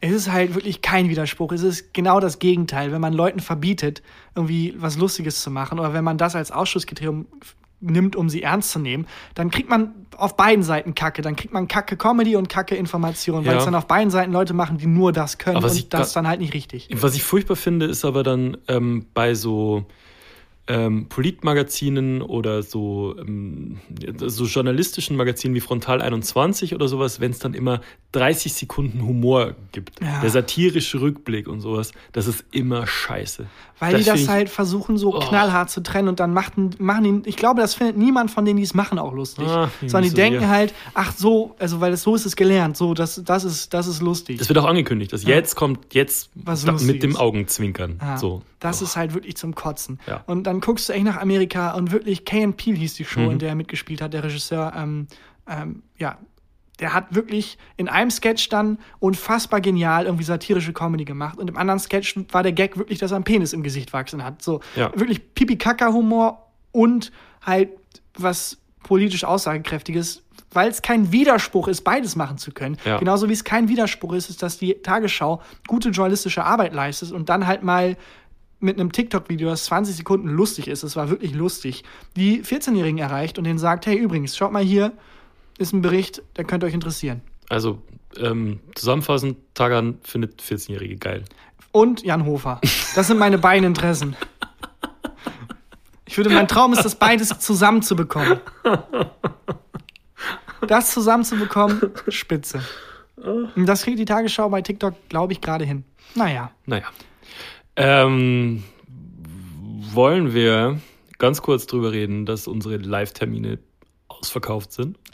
Es ist halt wirklich kein Widerspruch. Es ist genau das Gegenteil. Wenn man Leuten verbietet, irgendwie was Lustiges zu machen oder wenn man das als Ausschusskriterium f- nimmt, um sie ernst zu nehmen, dann kriegt man auf beiden Seiten Kacke. Dann kriegt man Kacke Comedy und Kacke Information, weil Ja. es dann auf beiden Seiten Leute machen, die nur das können Aber und das dann halt nicht richtig. Was ich furchtbar finde, ist aber dann ähm, bei so ähm, Politmagazinen oder so, ähm, so journalistischen Magazinen wie Frontal 21 oder sowas, wenn es dann immer 30 Sekunden Humor gibt. Ja. Der satirische Rückblick und sowas, das ist immer scheiße. Weil die find das ich- halt versuchen, so Oh. knallhart zu trennen und dann machen, machen die, ich glaube, das findet niemand von denen, die es machen, auch lustig. Ah, Sondern die denken dir- halt, ach so, also weil es so ist es gelernt, so, das, das ist, das ist lustig. Das wird auch angekündigt, dass jetzt kommt jetzt Was da, mit dem Augenzwinkern. Ja, so. Das ist halt wirklich zum Kotzen. Ja. Und dann guckst du echt nach Amerika und wirklich Kay Peel hieß die Show, Mhm. in der er mitgespielt hat, der Regisseur. Ähm, ähm, ja, der hat wirklich in einem Sketch dann unfassbar genial irgendwie satirische Comedy gemacht und im anderen Sketch war der Gag wirklich, dass er einen Penis im Gesicht wachsen hat. So Ja. wirklich Pipi-Kaka-Humor und halt was politisch aussagekräftiges, weil es kein Widerspruch ist, beides machen zu können. Ja. Genauso wie es kein Widerspruch ist, ist, dass die Tagesschau gute journalistische Arbeit leistet und dann halt mal mit einem TikTok-Video, das 20 Sekunden lustig ist, es war wirklich lustig, die 14-Jährigen erreicht und denen sagt, hey, übrigens, schaut mal hier, ist ein Bericht, der könnte euch interessieren. Also ähm, zusammenfassend, Tagan findet 14-Jährige geil. Und Jan Hofer. Das sind meine beiden Interessen. Ich würde, mein Traum ist, das beides zusammenzubekommen. Das zusammenzubekommen, spitze. Und das kriegt die Tagesschau bei TikTok, glaube ich, gerade hin. Naja. Naja. Ähm, wollen wir ganz kurz drüber reden, dass unsere Live-Termine ausverkauft sind?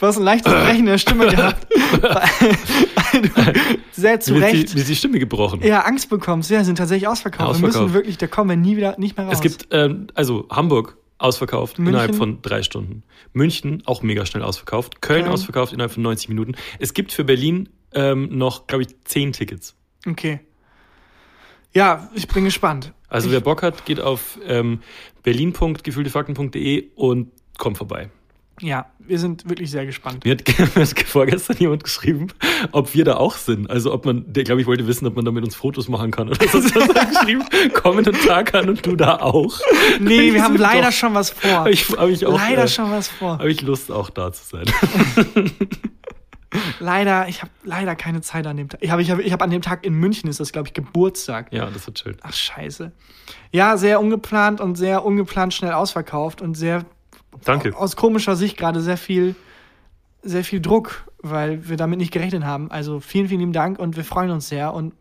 Du hast ein leichtes Brechen der Stimme gehabt. weil du sehr zu Mir ist, Recht die, mir ist die Stimme gebrochen. eher Angst bekommst. Ja, sind tatsächlich ausverkauft. Ja, Wir müssen ausverkauft. wirklich, da kommen wir nie wieder, nicht mehr raus. Es gibt, ähm, also Hamburg ausverkauft München? innerhalb von drei Stunden. München auch mega schnell ausverkauft. Köln Köln. ausverkauft innerhalb von 90 Minuten. Es gibt für Berlin ähm, noch, glaube ich, zehn Tickets. Okay. Ja, ich bin gespannt. Also ich, wer Bock hat, geht auf ähm, berlin.gefühltefakten.de und kommt vorbei. Ja, wir sind wirklich sehr gespannt. Mir hat, vorgestern jemand geschrieben, ob wir da auch sind. Also ob man, der glaube ich wollte wissen, ob man da mit uns Fotos machen kann. Oder so. Das hat geschrieben, kommenden Tag an und du da auch. Nee, wir haben Doch. leider schon was vor. Ich, hab ich auch, leider äh, schon was vor. Habe ich Lust, auch da zu sein. Leider, ich habe leider keine Zeit an dem Tag. Ich habe ich hab, ich hab an dem Tag in München ist das, glaube ich, Geburtstag. Ja, das wird schön. Ach, scheiße. Ja, sehr ungeplant und sehr ungeplant schnell ausverkauft und sehr Danke. aus komischer Sicht gerade sehr viel, sehr viel Druck, weil wir damit nicht gerechnet haben. Also vielen, vielen lieben Dank und wir freuen uns sehr und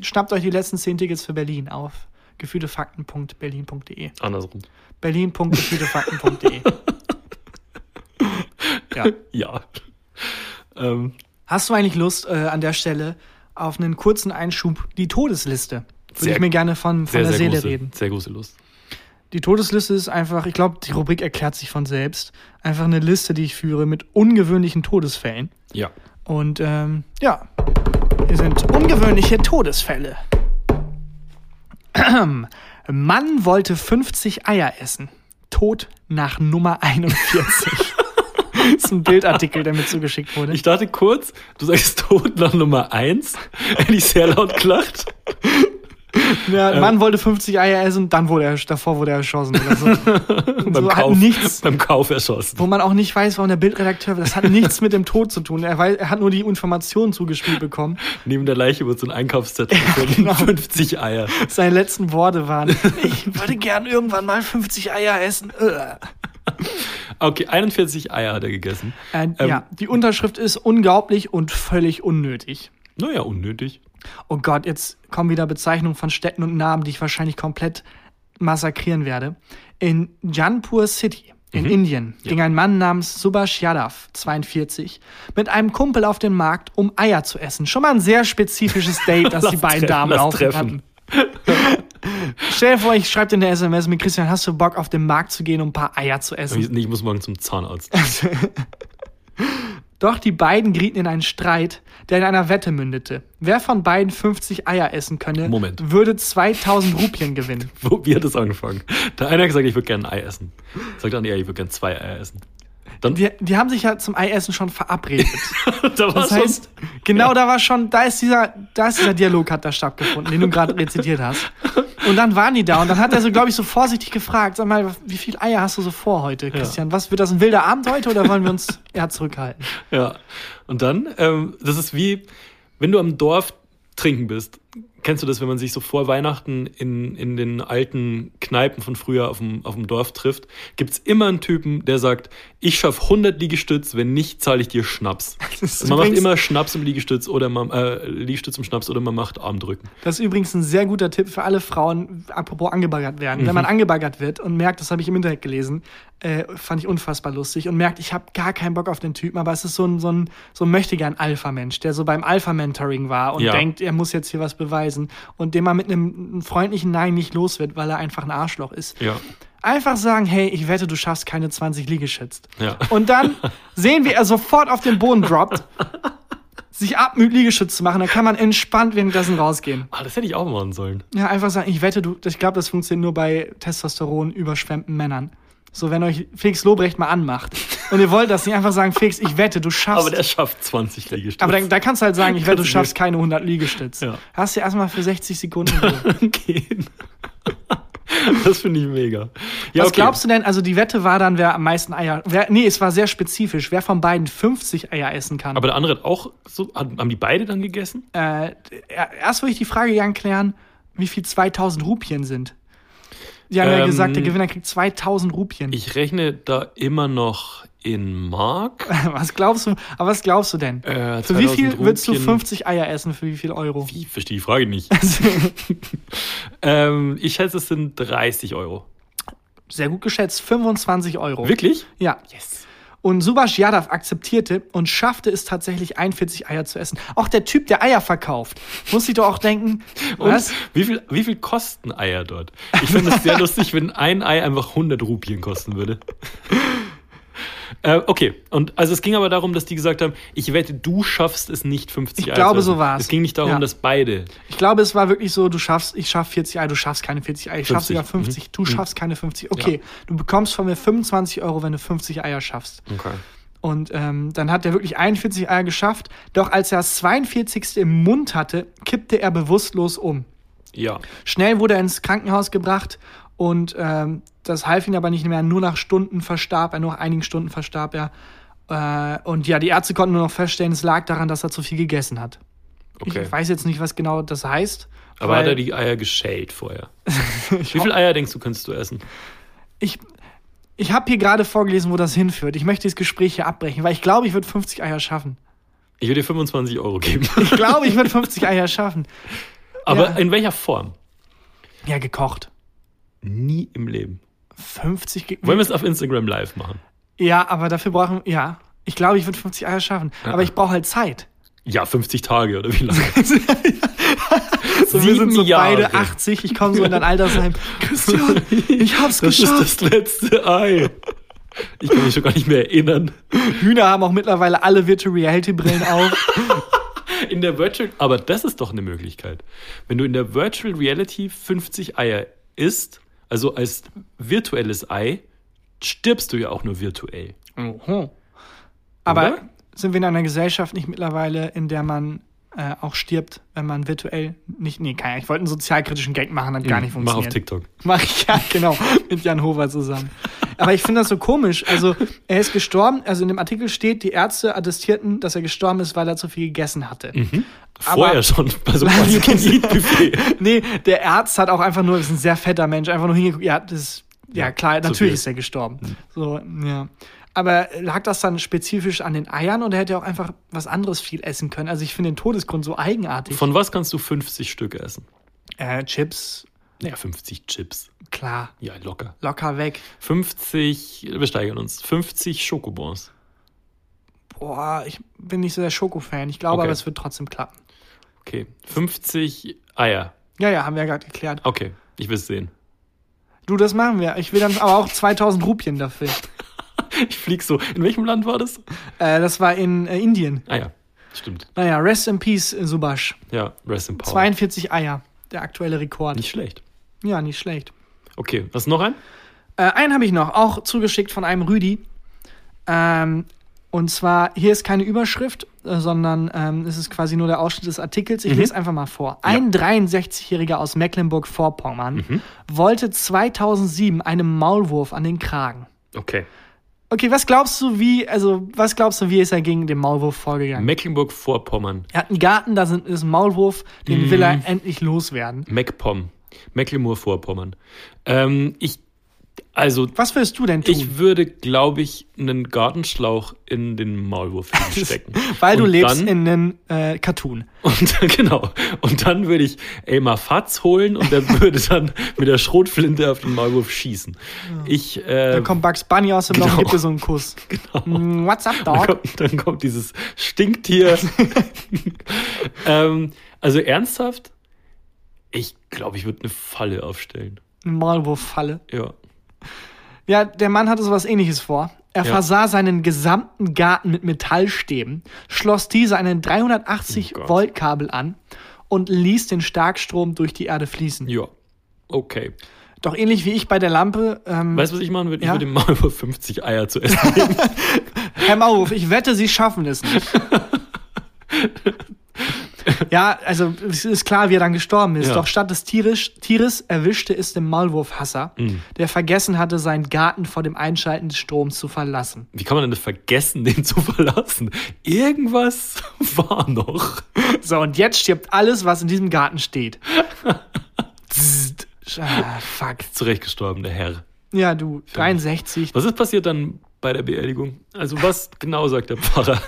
schnappt euch die letzten zehn Tickets für Berlin auf gefühltefakten.berlin.de. Andersrum. Berlin.gefühltefakten.de. ja. Ja. Ähm, Hast du eigentlich Lust äh, an der Stelle auf einen kurzen Einschub, die Todesliste? Würde Sehr- ich mir gerne von, von sehr, der sehr Seele große, reden. sehr große Lust. Die Todesliste ist einfach, ich glaube, die Rubrik erklärt sich von selbst. Einfach eine Liste, die ich führe mit ungewöhnlichen Todesfällen. Ja. Und ähm, ja, hier sind ungewöhnliche Todesfälle. Mann wollte 50 Eier essen. Tod nach Nummer 41. das ist ein Bildartikel, der mir zugeschickt wurde. Ich dachte kurz, du sagst Tod nach Nummer eins. Hätte ich sehr laut gelacht. Ja, Ähm. Mann wollte 50 Eier essen, dann wurde er, davor wurde er erschossen oder so. Und beim, so Kauf, nichts, beim Kauf erschossen. wo man auch nicht weiß, warum der Bildredakteur, das hat nichts mit dem Tod zu tun. Er, weiß, er hat nur die Informationen zugespielt bekommen. Neben der Leiche wird so ein Einkaufszettel gefunden. genau. 50 Eier. Seine letzten Worte waren, ich würde gern irgendwann mal 50 Eier essen. Okay, 41 Eier hat er gegessen. Äh, Ähm. ja, die Unterschrift ist unglaublich und völlig unnötig. Naja, unnötig. Oh Gott, jetzt kommen wieder Bezeichnungen von Städten und Namen, die ich wahrscheinlich komplett massakrieren werde. In Janpur City in Indien ging ein Mann namens Subhash Yadav, 42, mit einem Kumpel auf den Markt, um Eier zu essen. Schon mal ein sehr spezifisches Date, das die beiden treffen, Damen treffen. hatten. Stell dir vor, ich schreibe dir eine SMS mit Christian, hast du Bock auf den Markt zu gehen, um ein paar Eier zu essen? Ich, nee, ich muss morgen zum Zahnarzt. Doch die beiden gerieten in einen Streit, der in einer Wette mündete. Wer von beiden 50 Eier essen könne, Moment. würde 2000 Rupien gewinnen. Wo, wie hat das angefangen? Der eine hat gesagt, ich würde gerne ein Ei essen. Sagt dann, ja, ich würde gerne zwei Eier essen. Dann, Die, die haben sich ja zum Eiessen schon verabredet. da Das heißt, genau da war schon, da ist dieser, da ist dieser Dialog hat da stattgefunden, den du gerade rezitiert hast. Und dann waren die da und dann hat er so, glaube ich, so vorsichtig gefragt, sag mal, wie viel Eier hast du so vor heute, Christian? Was, wird das ein wilder Abend heute oder wollen wir uns eher zurückhalten? Ja. Und dann, ähm, das ist wie, wenn du am Dorf trinken bist. Kennst du das, wenn man sich so vor Weihnachten in, in den alten Kneipen von früher auf dem, auf dem Dorf trifft? Gibt's immer einen Typen, der sagt, ich schaff 100 Liegestütz, wenn nicht, zahle ich dir Schnaps. Und man macht immer Schnaps im Liegestütz oder man, äh, Liegestütz im Schnaps oder man macht Armdrücken. Das ist übrigens ein sehr guter Tipp für alle Frauen, apropos angebaggert werden. Wenn Mhm. man angebaggert wird und merkt, das habe ich im Internet gelesen, äh, fand ich unfassbar lustig und merkt, ich habe gar keinen Bock auf den Typen, aber es ist so ein, so ein, so ein möchtegern Alpha-Mensch, der so beim Alpha-Mentoring war und Ja. denkt, er muss jetzt hier was beweisen und dem man mit einem freundlichen Nein nicht los wird, weil er einfach ein Arschloch ist. Ja. Einfach sagen, hey, ich wette, du schaffst keine 20 Liegestütz. Ja. Und dann sehen, wie er sofort auf den Boden droppt, sich abmüht, Liegestütz zu machen, dann kann man entspannt währenddessen rausgehen. Ah, das hätte ich auch machen sollen. Ja, einfach sagen, ich wette, du, ich glaube, das funktioniert nur bei Testosteron überschwemmten Männern. So, wenn euch Felix Lobrecht mal anmacht Und ihr wollt das nicht einfach sagen, Fix, ich wette, du schaffst. Aber der schafft 20 Liegestütze. Aber dann, da kannst du halt sagen, ich wette, du schaffst keine 100 Liegestütze. Ja. Hast du erstmal für 60 Sekunden. gehen. Das finde ich mega. Ja, Was okay. glaubst du denn, also die Wette war dann, wer am meisten Eier, wer, nee, es war sehr spezifisch, wer von beiden 50 Eier essen kann. Aber der andere hat auch so, haben die beide dann gegessen? äh, erst würde ich die Frage gerne klären, wie viel 2000 Rupien sind. Die haben ja Ähm, gesagt, der Gewinner kriegt 2000 Rupien. Ich rechne da immer noch in Mark. was glaubst du, aber was glaubst du denn? Äh, für wie 2000 viel willst du Rupien. 50 Eier essen, für wie viel Euro? Ich verstehe die Frage nicht. ähm, ich schätze, es sind 30 Euro. Sehr gut geschätzt, 25 Euro. Wirklich? Ja. Yes. Und Subhash Yadav akzeptierte und schaffte es tatsächlich, 41 Eier zu essen. Auch der Typ, der Eier verkauft, muss sich doch auch denken, Und was? wie viel, wie viel kosten Eier dort? Ich finde es sehr lustig, wenn ein Ei einfach 100 Rupien kosten würde. Äh, okay, und also es ging aber darum, dass die gesagt haben, ich wette, du schaffst es nicht 50 Ich Eier glaube, essen. so war's. Es ging nicht darum, Ja. dass beide. Ich glaube, es war wirklich so, du schaffst, ich schaff 40 Eier, du schaffst keine 40 Eier, ich schaff 50. sogar 50, du Mhm. schaffst keine 50. Okay, du bekommst von mir 25 Euro, wenn du 50 Eier schaffst. Okay. Und ähm, dann hat er wirklich 41 Eier geschafft. Doch als er das 42. im Mund hatte, kippte er bewusstlos um. Ja. Schnell wurde er ins Krankenhaus gebracht und ähm, das half ihm aber nicht mehr. Nur nach Stunden verstarb er, nur nach einigen Stunden verstarb er. Äh, und ja, die Ärzte konnten nur noch feststellen, es lag daran, dass er zu viel gegessen hat. Okay. Ich weiß jetzt nicht, was genau das heißt. Aber hat er die Eier geschält vorher? Wie viele Eier denkst du, könntest du essen? ich ich habe hier gerade vorgelesen, wo das hinführt. Ich möchte das Gespräch hier abbrechen, weil ich glaube, ich würde 50 Eier schaffen. Ich würde dir 25 Euro geben. Ich glaube, ich würde 50 Eier schaffen. Aber Ja. in welcher Form? Ja, gekocht. Nie im Leben. 50 ge Wollen wir es auf Instagram live machen? Ja, aber dafür brauchen ja. Ich glaube, ich würde 50 Eier schaffen. Aber ich brauche halt Zeit. Ja, 50 Tage oder wie lange? So, wir sind so Jahre. beide 80. Ich komme so in dein Altersheim. Christian, ich hab's Das geschafft. ist das letzte Ei. Ich kann mich schon gar nicht mehr erinnern. Hühner haben auch mittlerweile alle Virtual Reality Brillen auf. In der Virtual, aber das ist doch eine Möglichkeit. Wenn du in der Virtual Reality 50 Eier isst, also als virtuelles Ei, stirbst du ja auch nur virtuell. Aber Oder? sind wir in einer Gesellschaft nicht mittlerweile, in der man äh, auch stirbt, wenn man virtuell nicht. Nee, kann ja. Ich wollte einen sozialkritischen Gag machen, hat gar nicht Mach auf funktioniert. TikTok. Mach ich ja, genau, mit Jan Hofer zusammen. Aber ich finde das so komisch. Also, er ist gestorben, also in dem Artikel steht, die Ärzte attestierten, dass er gestorben ist, weil er zu viel gegessen hatte. Aber- Vorher schon bei so einem Buffet. Nee, der Arzt hat auch einfach nur, das ist ein sehr fetter Mensch, einfach nur hingeguckt, ja, das ist, ja, klar, natürlich viel. ist er gestorben. So, ja. Aber lag das dann spezifisch an den Eiern oder hätte er auch einfach was anderes viel essen können? Also ich finde den Todesgrund so eigenartig. Von was kannst du 50 Stück essen? äh, Chips, Naja, 50 Chips. klar, Ja, locker. locker weg. 50, wir steigern uns. 50 Schokobons. Boah, ich bin nicht so der Schoko-Fan. Ich glaube Okay. aber, es wird trotzdem klappen. Okay. 50 Eier. Ja, ja, haben wir ja gerade geklärt. Okay, ich will es sehen. Du, das machen wir. Ich will dann aber auch 2000 Rupien dafür. Ich flieg so. In welchem Land war das? Äh, das war in äh, Indien. Ah ja, stimmt. Naja, rest in peace, Subash. Ja, Rest in Power. 42 Eier, der aktuelle Rekord. Nicht schlecht. Ja, nicht schlecht. Okay, was noch ein? Äh, einen habe ich noch, auch zugeschickt von einem Rüdi. Ähm, und zwar, hier ist keine Überschrift, äh, sondern ähm, es ist quasi nur der Ausschnitt des Artikels. Ich lese einfach mal vor. Ein 63-Jähriger aus Mecklenburg-Vorpommern wollte 2007 einem Maulwurf an den Kragen. Okay. Okay, was glaubst du, wie, also, was glaubst du, wie ist er gegen den Maulwurf vorgegangen? Mecklenburg-Vorpommern. er hat einen Garten, da sind, ist ein Maulwurf, den will er endlich loswerden. MacPom. Mecklenburg-Vorpommern. Ähm, ich, also, Was würdest du denn tun? ich würde, glaube ich, einen Gartenschlauch in den Maulwurf stecken. Weil du Und lebst dann, in einem äh, Cartoon. Und genau. Und dann würde ich Elmar Fatz holen und der würde dann mit der Schrotflinte auf den Maulwurf schießen. Ich, äh, Dann kommt Bugs Bunny aus dem Loch genau. und gibt dir so einen Kuss. Mm, What's up, dann, dog? kommt, dann kommt dieses Stinktier. ähm, also ernsthaft, ich glaube, ich würde eine Falle aufstellen. Eine Maulwurffalle. Ja. Ja, der Mann hatte sowas ähnliches vor. Er Ja. versah seinen gesamten Garten mit Metallstäben, schloss diese an ein 380 Oh Gott. Volt Kabel an und ließ den Starkstrom durch die Erde fließen. Ja. Okay. Doch ähnlich wie ich bei der Lampe, ähm, Weißt du, was ich machen würde? Ja? Ich würde dem Maulwurf 50 Eier zu essen geben. Herr Maulwurf, ich wette, Sie schaffen es nicht. Ja, also es ist klar, wie er dann gestorben ist. Ja. Doch statt des Tieres, Tieres erwischte es den Maulwurfhasser, Mhm. der vergessen hatte, seinen Garten vor dem Einschalten des Stroms zu verlassen. Wie kann man denn vergessen, den zu verlassen? Irgendwas war noch. So, und jetzt stirbt alles, was in diesem Garten steht. Ah, fuck. Zurecht gestorben, der Herr. Ja, du, 63. Was ist passiert dann bei der Beerdigung? Also was genau sagt der Pfarrer?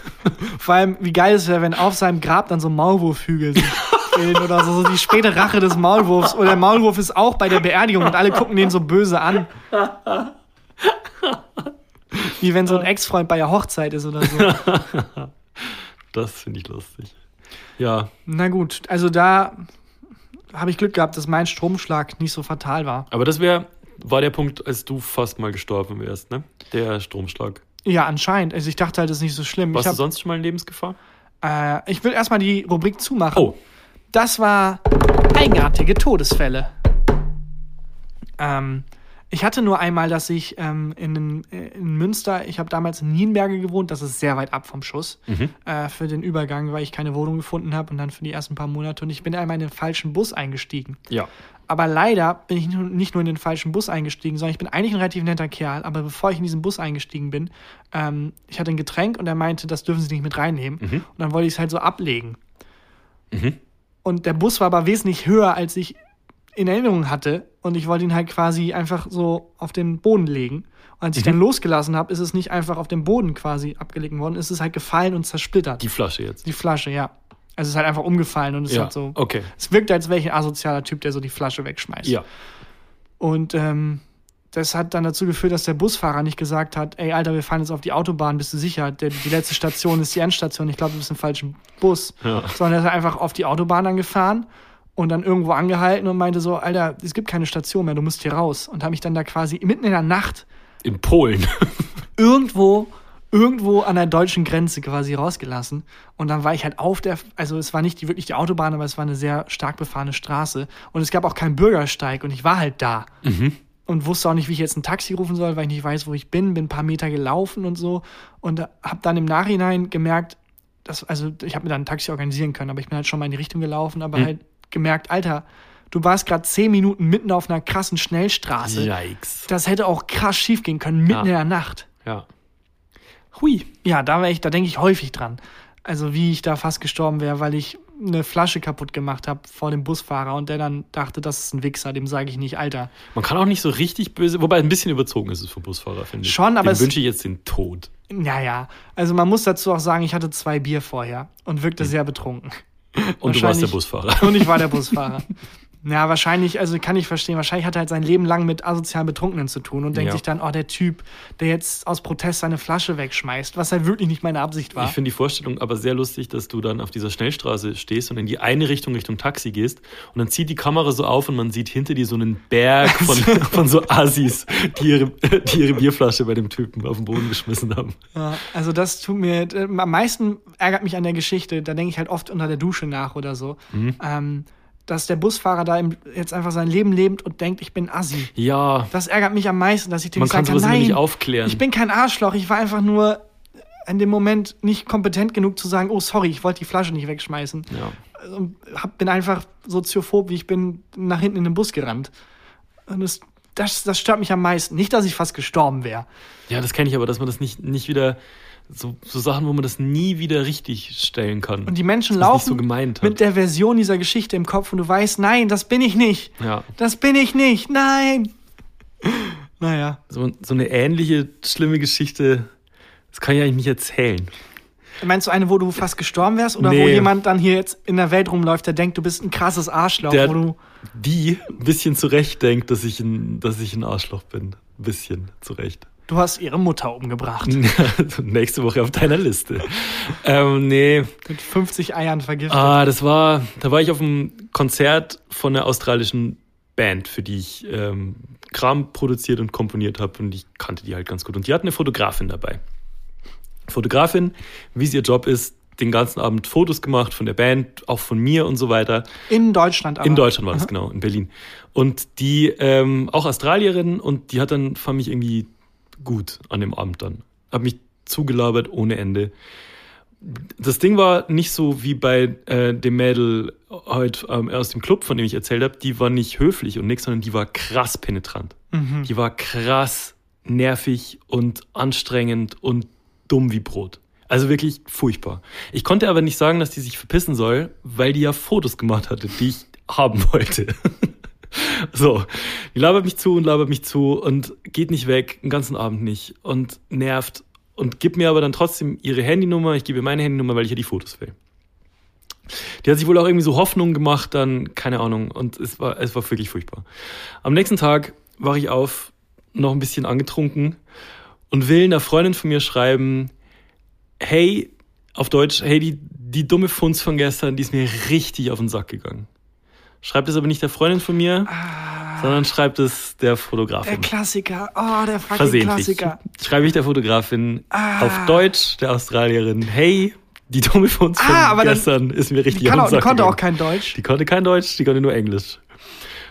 Vor allem, wie geil es wäre, wenn auf seinem Grab dann so Maulwurfhügel bilden oder so, so die späte Rache des Maulwurfs. Oder der Maulwurf ist auch bei der Beerdigung und alle gucken den so böse an. Wie wenn so ein Ex-Freund bei der Hochzeit ist oder so. Das finde ich lustig. Ja, Na gut, also da habe ich Glück gehabt, dass mein Stromschlag nicht so fatal war. aber das wäre, war der Punkt, als du fast mal gestorben wärst, ne? Der Stromschlag. Ja, anscheinend. Also ich dachte halt, das ist nicht so schlimm. Warst ich, du hab, sonst schon mal in Lebensgefahr? äh, ich will erstmal die Rubrik zumachen. Oh, Das war eigenartige Todesfälle. Ähm, ich hatte nur einmal, dass ich ähm, in, äh, in Münster, ich habe damals in Nienberge gewohnt, das ist sehr weit ab vom Schuss, äh, für den Übergang, weil ich keine Wohnung gefunden habe und dann für die ersten paar Monate. Und ich bin einmal in den falschen Bus eingestiegen. ja. Aber leider bin ich nicht nur in den falschen Bus eingestiegen, sondern ich bin eigentlich ein relativ netter Kerl. Aber bevor ich in diesen Bus eingestiegen bin, ähm, ich hatte ein Getränk und er meinte, das dürfen Sie nicht mit reinnehmen. Und dann wollte ich es halt so ablegen. Und der Bus war aber wesentlich höher, als ich in Erinnerung hatte. Und ich wollte ihn halt quasi einfach so auf den Boden legen. Und als ich dann losgelassen habe, ist es nicht einfach auf dem Boden quasi abgelegt worden, es ist halt gefallen und zersplittert. Die Flasche jetzt. Die Flasche, ja. Also es ist halt einfach umgefallen und es Ja, hat so. okay. Es wirkt, als wäre ich ein asozialer Typ, der so die Flasche wegschmeißt. Ja. Und ähm, das hat dann dazu geführt, dass der Busfahrer nicht gesagt hat, ey Alter, wir fahren jetzt auf die Autobahn, bist du sicher? Der, die letzte Station ist die Endstation, ich glaube, du bist im falschen Bus. Ja. Sondern er ist einfach auf die Autobahn dann gefahren und dann irgendwo angehalten und meinte so, Alter, es gibt keine Station mehr, du musst hier raus. Und habe mich dann da quasi mitten in der Nacht In Polen. irgendwo, irgendwo an der deutschen Grenze quasi rausgelassen. Und dann war ich halt auf der, also es war nicht die, wirklich die Autobahn, aber es war eine sehr stark befahrene Straße. Und es gab auch keinen Bürgersteig und ich war halt da. Und wusste auch nicht, wie ich jetzt ein Taxi rufen soll, weil ich nicht weiß, wo ich bin. Bin ein paar Meter gelaufen und so. Und habe dann im Nachhinein gemerkt, dass, also ich habe mir dann ein Taxi organisieren können, aber ich bin halt schon mal in die Richtung gelaufen, aber halt gemerkt, Alter, du warst gerade zehn Minuten mitten auf einer krassen Schnellstraße. Yikes. Das hätte auch krass schief gehen können, mitten Ja. in der Nacht. Ja. Hui. Ja, da wäre ich, da denke ich häufig dran. Also wie ich da fast gestorben wäre, weil ich eine Flasche kaputt gemacht habe vor dem Busfahrer und der dann dachte, das ist ein Wichser, dem sage ich nicht, Alter. Man kann auch nicht so richtig böse, wobei ein bisschen überzogen ist es vom Busfahrer, finde ich. Schon, aber Dem wünsche ich jetzt den Tod. Naja, also man muss dazu auch sagen, ich hatte zwei Bier vorher und wirkte sehr betrunken. Und du warst der Busfahrer. Und ich war der Busfahrer. Ja, wahrscheinlich, also kann ich verstehen, wahrscheinlich hat er halt sein Leben lang mit asozialen Betrunkenen zu tun und denkt Ja. sich dann, oh, der Typ, der jetzt aus Protest seine Flasche wegschmeißt, was halt wirklich nicht meine Absicht war. Ich finde die Vorstellung aber sehr lustig, dass du dann auf dieser Schnellstraße stehst und in die eine Richtung Richtung Taxi gehst und dann zieht die Kamera so auf und man sieht hinter dir so einen Berg von, von so Assis, die ihre, die ihre Bierflasche bei dem Typen auf den Boden geschmissen haben. Ja, also das tut mir, äh, am meisten ärgert mich an der Geschichte, da denke ich halt oft unter der Dusche nach oder so, Mhm. ähm, dass der Busfahrer da jetzt einfach sein Leben lebt und denkt, ich bin Assi. Ja, Das ärgert mich am meisten, dass ich dem man nicht kann sagen kann, nein, nicht aufklären. ich bin kein Arschloch, ich war einfach nur in dem Moment nicht kompetent genug zu sagen, oh sorry, ich wollte die Flasche nicht wegschmeißen. ja. Und hab, bin einfach soziophob, wie ich bin, nach hinten in den Bus gerannt. Und das, das, das stört mich am meisten. Nicht, dass ich fast gestorben wäre. ja, das kenne ich aber, dass man das nicht, nicht wieder, so, so Sachen, wo man das nie wieder richtig stellen kann. Und die Menschen laufen so mit der Version dieser Geschichte im Kopf und du weißt, nein, das bin ich nicht. ja. Das bin ich nicht. Nein. Naja. So, so eine ähnliche schlimme Geschichte, das kann ich eigentlich nicht erzählen. Meinst du eine, wo du fast gestorben wärst? Oder wo Nee. jemand dann hier jetzt in der Welt rumläuft, der denkt, du bist ein krasses Arschloch, Der, wo du. die ein bisschen zurecht denkt, dass ich ein, dass ich ein Arschloch bin. Ein bisschen zurecht. Du hast ihre Mutter umgebracht. Nächste Woche auf deiner Liste. ähm, nee. Mit 50 Eiern vergiftet. Ah, das war, da war ich auf einem Konzert von einer australischen Band, für die ich ähm, Kram produziert und komponiert habe und ich kannte die halt ganz gut. Und die hatten eine Fotografin dabei. Fotografin, wie es ihr Job ist, den ganzen Abend Fotos gemacht von der Band, auch von mir und so weiter. In Deutschland aber. In Deutschland war das, genau, in Berlin. Und die, ähm, auch Australierin, und die hat dann, fand mich irgendwie gut an dem Abend dann. Hab mich zugelabert ohne Ende. Das Ding war nicht so wie bei äh, dem Mädel heute ähm, aus dem Club, von dem ich erzählt habe. Die war nicht höflich und nix, sondern die war krass penetrant. Die war krass nervig und anstrengend und dumm wie Brot. Also wirklich furchtbar. Ich konnte aber nicht sagen, dass die sich verpissen soll, weil die ja Fotos gemacht hatte, die ich haben wollte. so, die labert mich zu und labert mich zu und geht nicht weg, den ganzen Abend nicht und nervt und gibt mir aber dann trotzdem ihre Handynummer, ich gebe ihr meine Handynummer, weil ich ja die Fotos will. Die hat sich wohl auch irgendwie so Hoffnung gemacht, dann, keine Ahnung, und es war, es war wirklich furchtbar. Am nächsten Tag war ich auf, noch ein bisschen angetrunken und will einer Freundin von mir schreiben, hey, auf Deutsch, hey, die, die dumme Funz von gestern, die ist mir richtig auf den Sack gegangen. Schreibt es aber nicht der Freundin von mir, sondern schreibt es der Der Fotografin. Klassiker. Oh, der fucking Versehentlich. Klassiker. Schreibe ich der Fotografin Ah. auf Deutsch, der Australierin, hey, die dumme von Ah, aber dann- gestern ist mir richtig Die, kann auch, die konnte auch gegangen. kein Deutsch. Die konnte kein Deutsch, die konnte nur Englisch.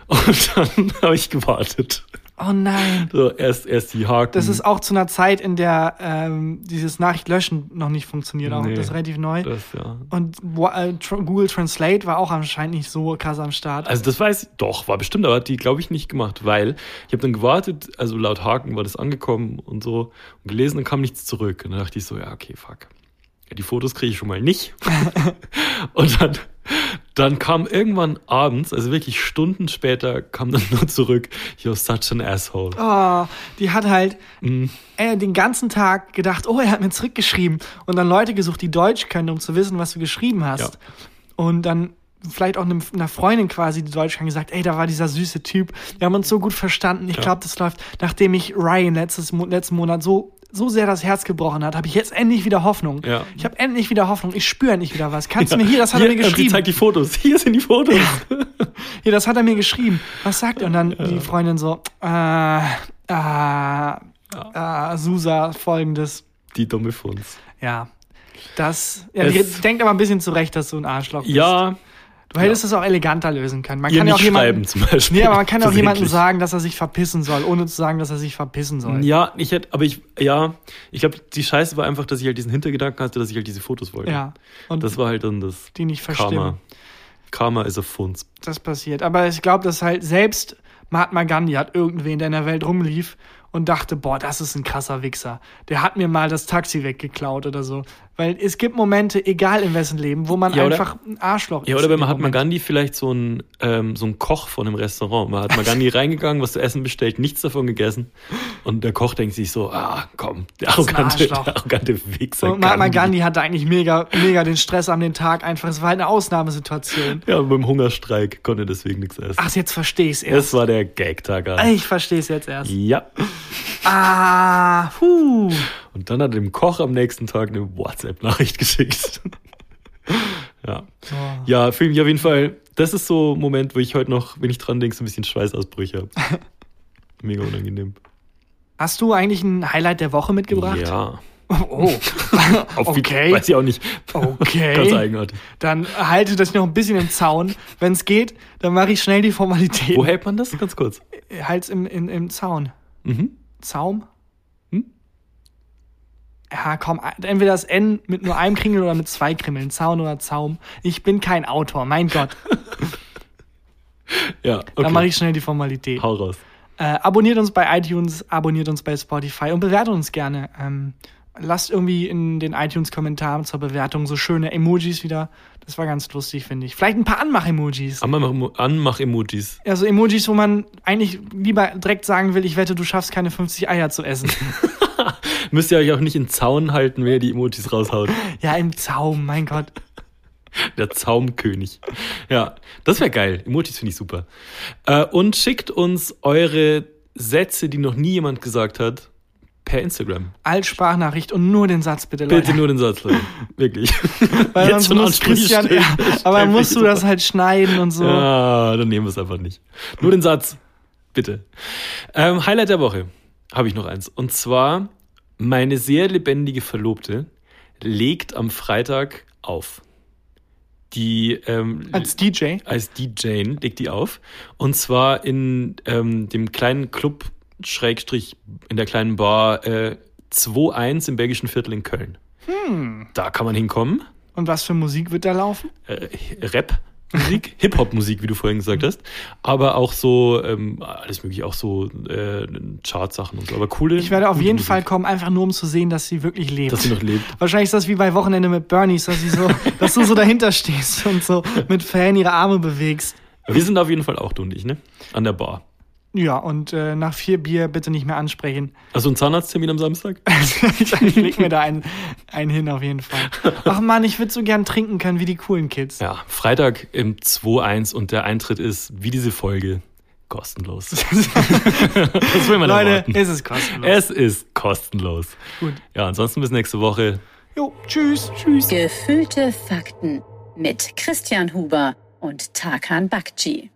Und dann habe ich gewartet. Oh nein. So, erst, erst die Haken. Das ist auch zu einer Zeit, in der ähm, dieses Nachricht löschen noch nicht funktioniert. Auch. Nee. Das ist relativ neu. das, ja. Und äh, Google Translate war auch anscheinend nicht so krass am Start. Also das weiß ich, doch, war bestimmt, aber hat die, glaube ich, nicht gemacht, weil ich habe dann gewartet, also laut Haken war das angekommen und so und gelesen, dann kam nichts zurück. Und dann dachte ich so, ja, okay, fuck. Ja, die Fotos kriege ich schon mal nicht. und dann, dann kam irgendwann abends, also wirklich Stunden später, kam dann nur zurück, you're such an asshole. Oh, die hat halt äh, den ganzen Tag gedacht, oh, er hat mir zurückgeschrieben. Und dann Leute gesucht, die Deutsch können, um zu wissen, was du geschrieben hast. Ja. Und dann vielleicht auch einem, einer Freundin quasi, die Deutsch kann, gesagt, ey, da war dieser süße Typ. Wir haben uns so gut verstanden. Ich Ja. glaube, das läuft. Nachdem ich Ryan letztes, letzten Monat so so sehr das Herz gebrochen hat, habe ich jetzt endlich wieder Hoffnung. Ja. Ich habe endlich wieder Hoffnung. Ich spüre endlich wieder was. Kannst du mir hier, das hat er mir sie geschrieben. zeigt die Fotos. Hier sind die Fotos. Hier, das hat er mir geschrieben. Was sagt er? Und dann die Freundin so, äh, äh, äh, Susa, folgendes. Die dumme Funz. Ja. Das, ja, denkt aber ein bisschen zurecht, dass du ein Arschloch bist. Ja, Du hättest es auch eleganter lösen können. Man ihr kann ja auch jemanden, zum Beispiel. nee, aber man kann auch jemandem sagen, dass er sich verpissen soll, ohne zu sagen, dass er sich verpissen soll. Ja, ich hätte, aber ich, ja, ich glaube, die Scheiße war einfach, dass ich halt diesen Hintergedanken hatte, dass ich halt diese Fotos wollte. Ja. Und Das war halt dann das die nicht verstimmen. Karma. Karma ist a Funz. Das passiert. Aber ich glaube, dass halt selbst Mahatma Gandhi hat irgendwen, der in der Welt rumlief und dachte, boah, das ist ein krasser Wichser. Der hat mir mal das Taxi weggeklaut oder so. Weil es gibt Momente, egal in wessen Leben, wo man Ja, einfach ein Arschloch Ja, ist. oder bei dem Mahatma. Gandhi vielleicht so ein, ähm, so ein Koch von einem Restaurant. Mahatma Gandhi reingegangen, was zu essen bestellt, nichts davon gegessen. Und der Koch denkt sich so, ah, komm, der arrogante, der arrogante Wichser. Und Mahatma Gandhi hatte eigentlich mega, mega den Stress an den Tag. Einfach, es war halt eine Ausnahmesituation. Ja, beim Hungerstreik konnte er deswegen nichts essen. Ach, jetzt verstehe ich es Das erst. war der Gag-Tag. Ich verstehe es jetzt erst. Ja. Ah, huh. Und dann hat er dem Koch am nächsten Tag eine WhatsApp-Nachricht geschickt. ja. Ja, für mich auf jeden Fall, das ist so ein Moment, wo ich heute noch, wenn ich dran denke, so ein bisschen Schweißausbrüche habe. Mega unangenehm. Hast du eigentlich ein Highlight der Woche mitgebracht? Ja. Oh, Auf okay. Weiß ich auch nicht. Okay. Ganz eigenartig. Dann halte das noch ein bisschen im Zaun. Wenn es geht, dann mache ich schnell die Formalität. Wo hält man das? Ganz kurz. Halt's im, im, im Zaun. Mhm. Zaum? Ja, komm, entweder das N mit nur einem Kringel oder mit zwei Kringeln. Zaun oder Zaum. Ich bin kein Autor, mein Gott. Ja, okay. Dann mache ich schnell die Formalität. Hau raus. Äh, abonniert uns bei iTunes, abonniert uns bei Spotify und bewertet uns gerne. Ähm, lasst irgendwie in den iTunes-Kommentaren zur Bewertung so schöne Emojis wieder. Das war ganz lustig, finde ich. Vielleicht ein paar Anmach-Emojis. Anmach- Anmach-Emojis. Also Emojis, wo man eigentlich lieber direkt sagen will, ich wette, du schaffst keine 50 Eier zu essen. Müsst ihr euch auch nicht in Zaun halten, wenn ihr die Emojis raushaut. ja, im Zaum, mein Gott. Der Zaumkönig. Ja, das wäre geil. Emojis finde ich super. Äh, und schickt uns eure Sätze, die noch nie jemand gesagt hat, per Instagram. Als Sprachnachricht und nur den Satz bitte, Leute. Bitte nur den Satz, Leute. Wirklich. Weil Jetzt sonst schon muss Christian, stellen. ja, aber musst du das halt schneiden und so. Ja, dann nehmen wir es einfach nicht. Nur den Satz. Bitte. Ähm, Highlight der Woche habe ich noch eins. Und zwar, meine sehr lebendige Verlobte legt am Freitag auf. Die ähm, Als DJ. als DJ legt die auf. Und zwar in ähm, dem kleinen Club, Schrägstrich, in der kleinen Bar, äh, 2.1 im Belgischen Viertel in Köln. Hm. Da kann man hinkommen. Und was für Musik wird da laufen? Äh, Rap. Musik, Hip-Hop-Musik, wie du vorhin gesagt hast, aber auch so ähm, alles mögliche, auch so äh, Chartsachen und so. Aber coole. Ich werde auf jeden Musik, Fall kommen, einfach nur um zu sehen, dass sie wirklich lebt. dass sie noch lebt. Wahrscheinlich ist das wie bei Wochenende mit Bernies, dass, sie so, dass du so dahinter stehst und so mit Fan ihre Arme bewegst. Wir sind auf jeden Fall auch du und ich, ne? An der Bar. Ja, und äh, nach vier Bier bitte nicht mehr ansprechen. Also ein Zahnarzttermin am Samstag? ich leg mir da einen, einen hin auf jeden Fall. Ach man, ich würde so gern trinken können wie die coolen Kids. Ja, Freitag im 2.1 und der Eintritt ist, wie diese Folge, kostenlos. das will man Leute, es ist kostenlos. Es ist kostenlos. Gut. Ja, ansonsten bis nächste Woche. Jo, tschüss. Tschüss. Gefühlte Fakten mit Christian Huber und Tarkan Bakci.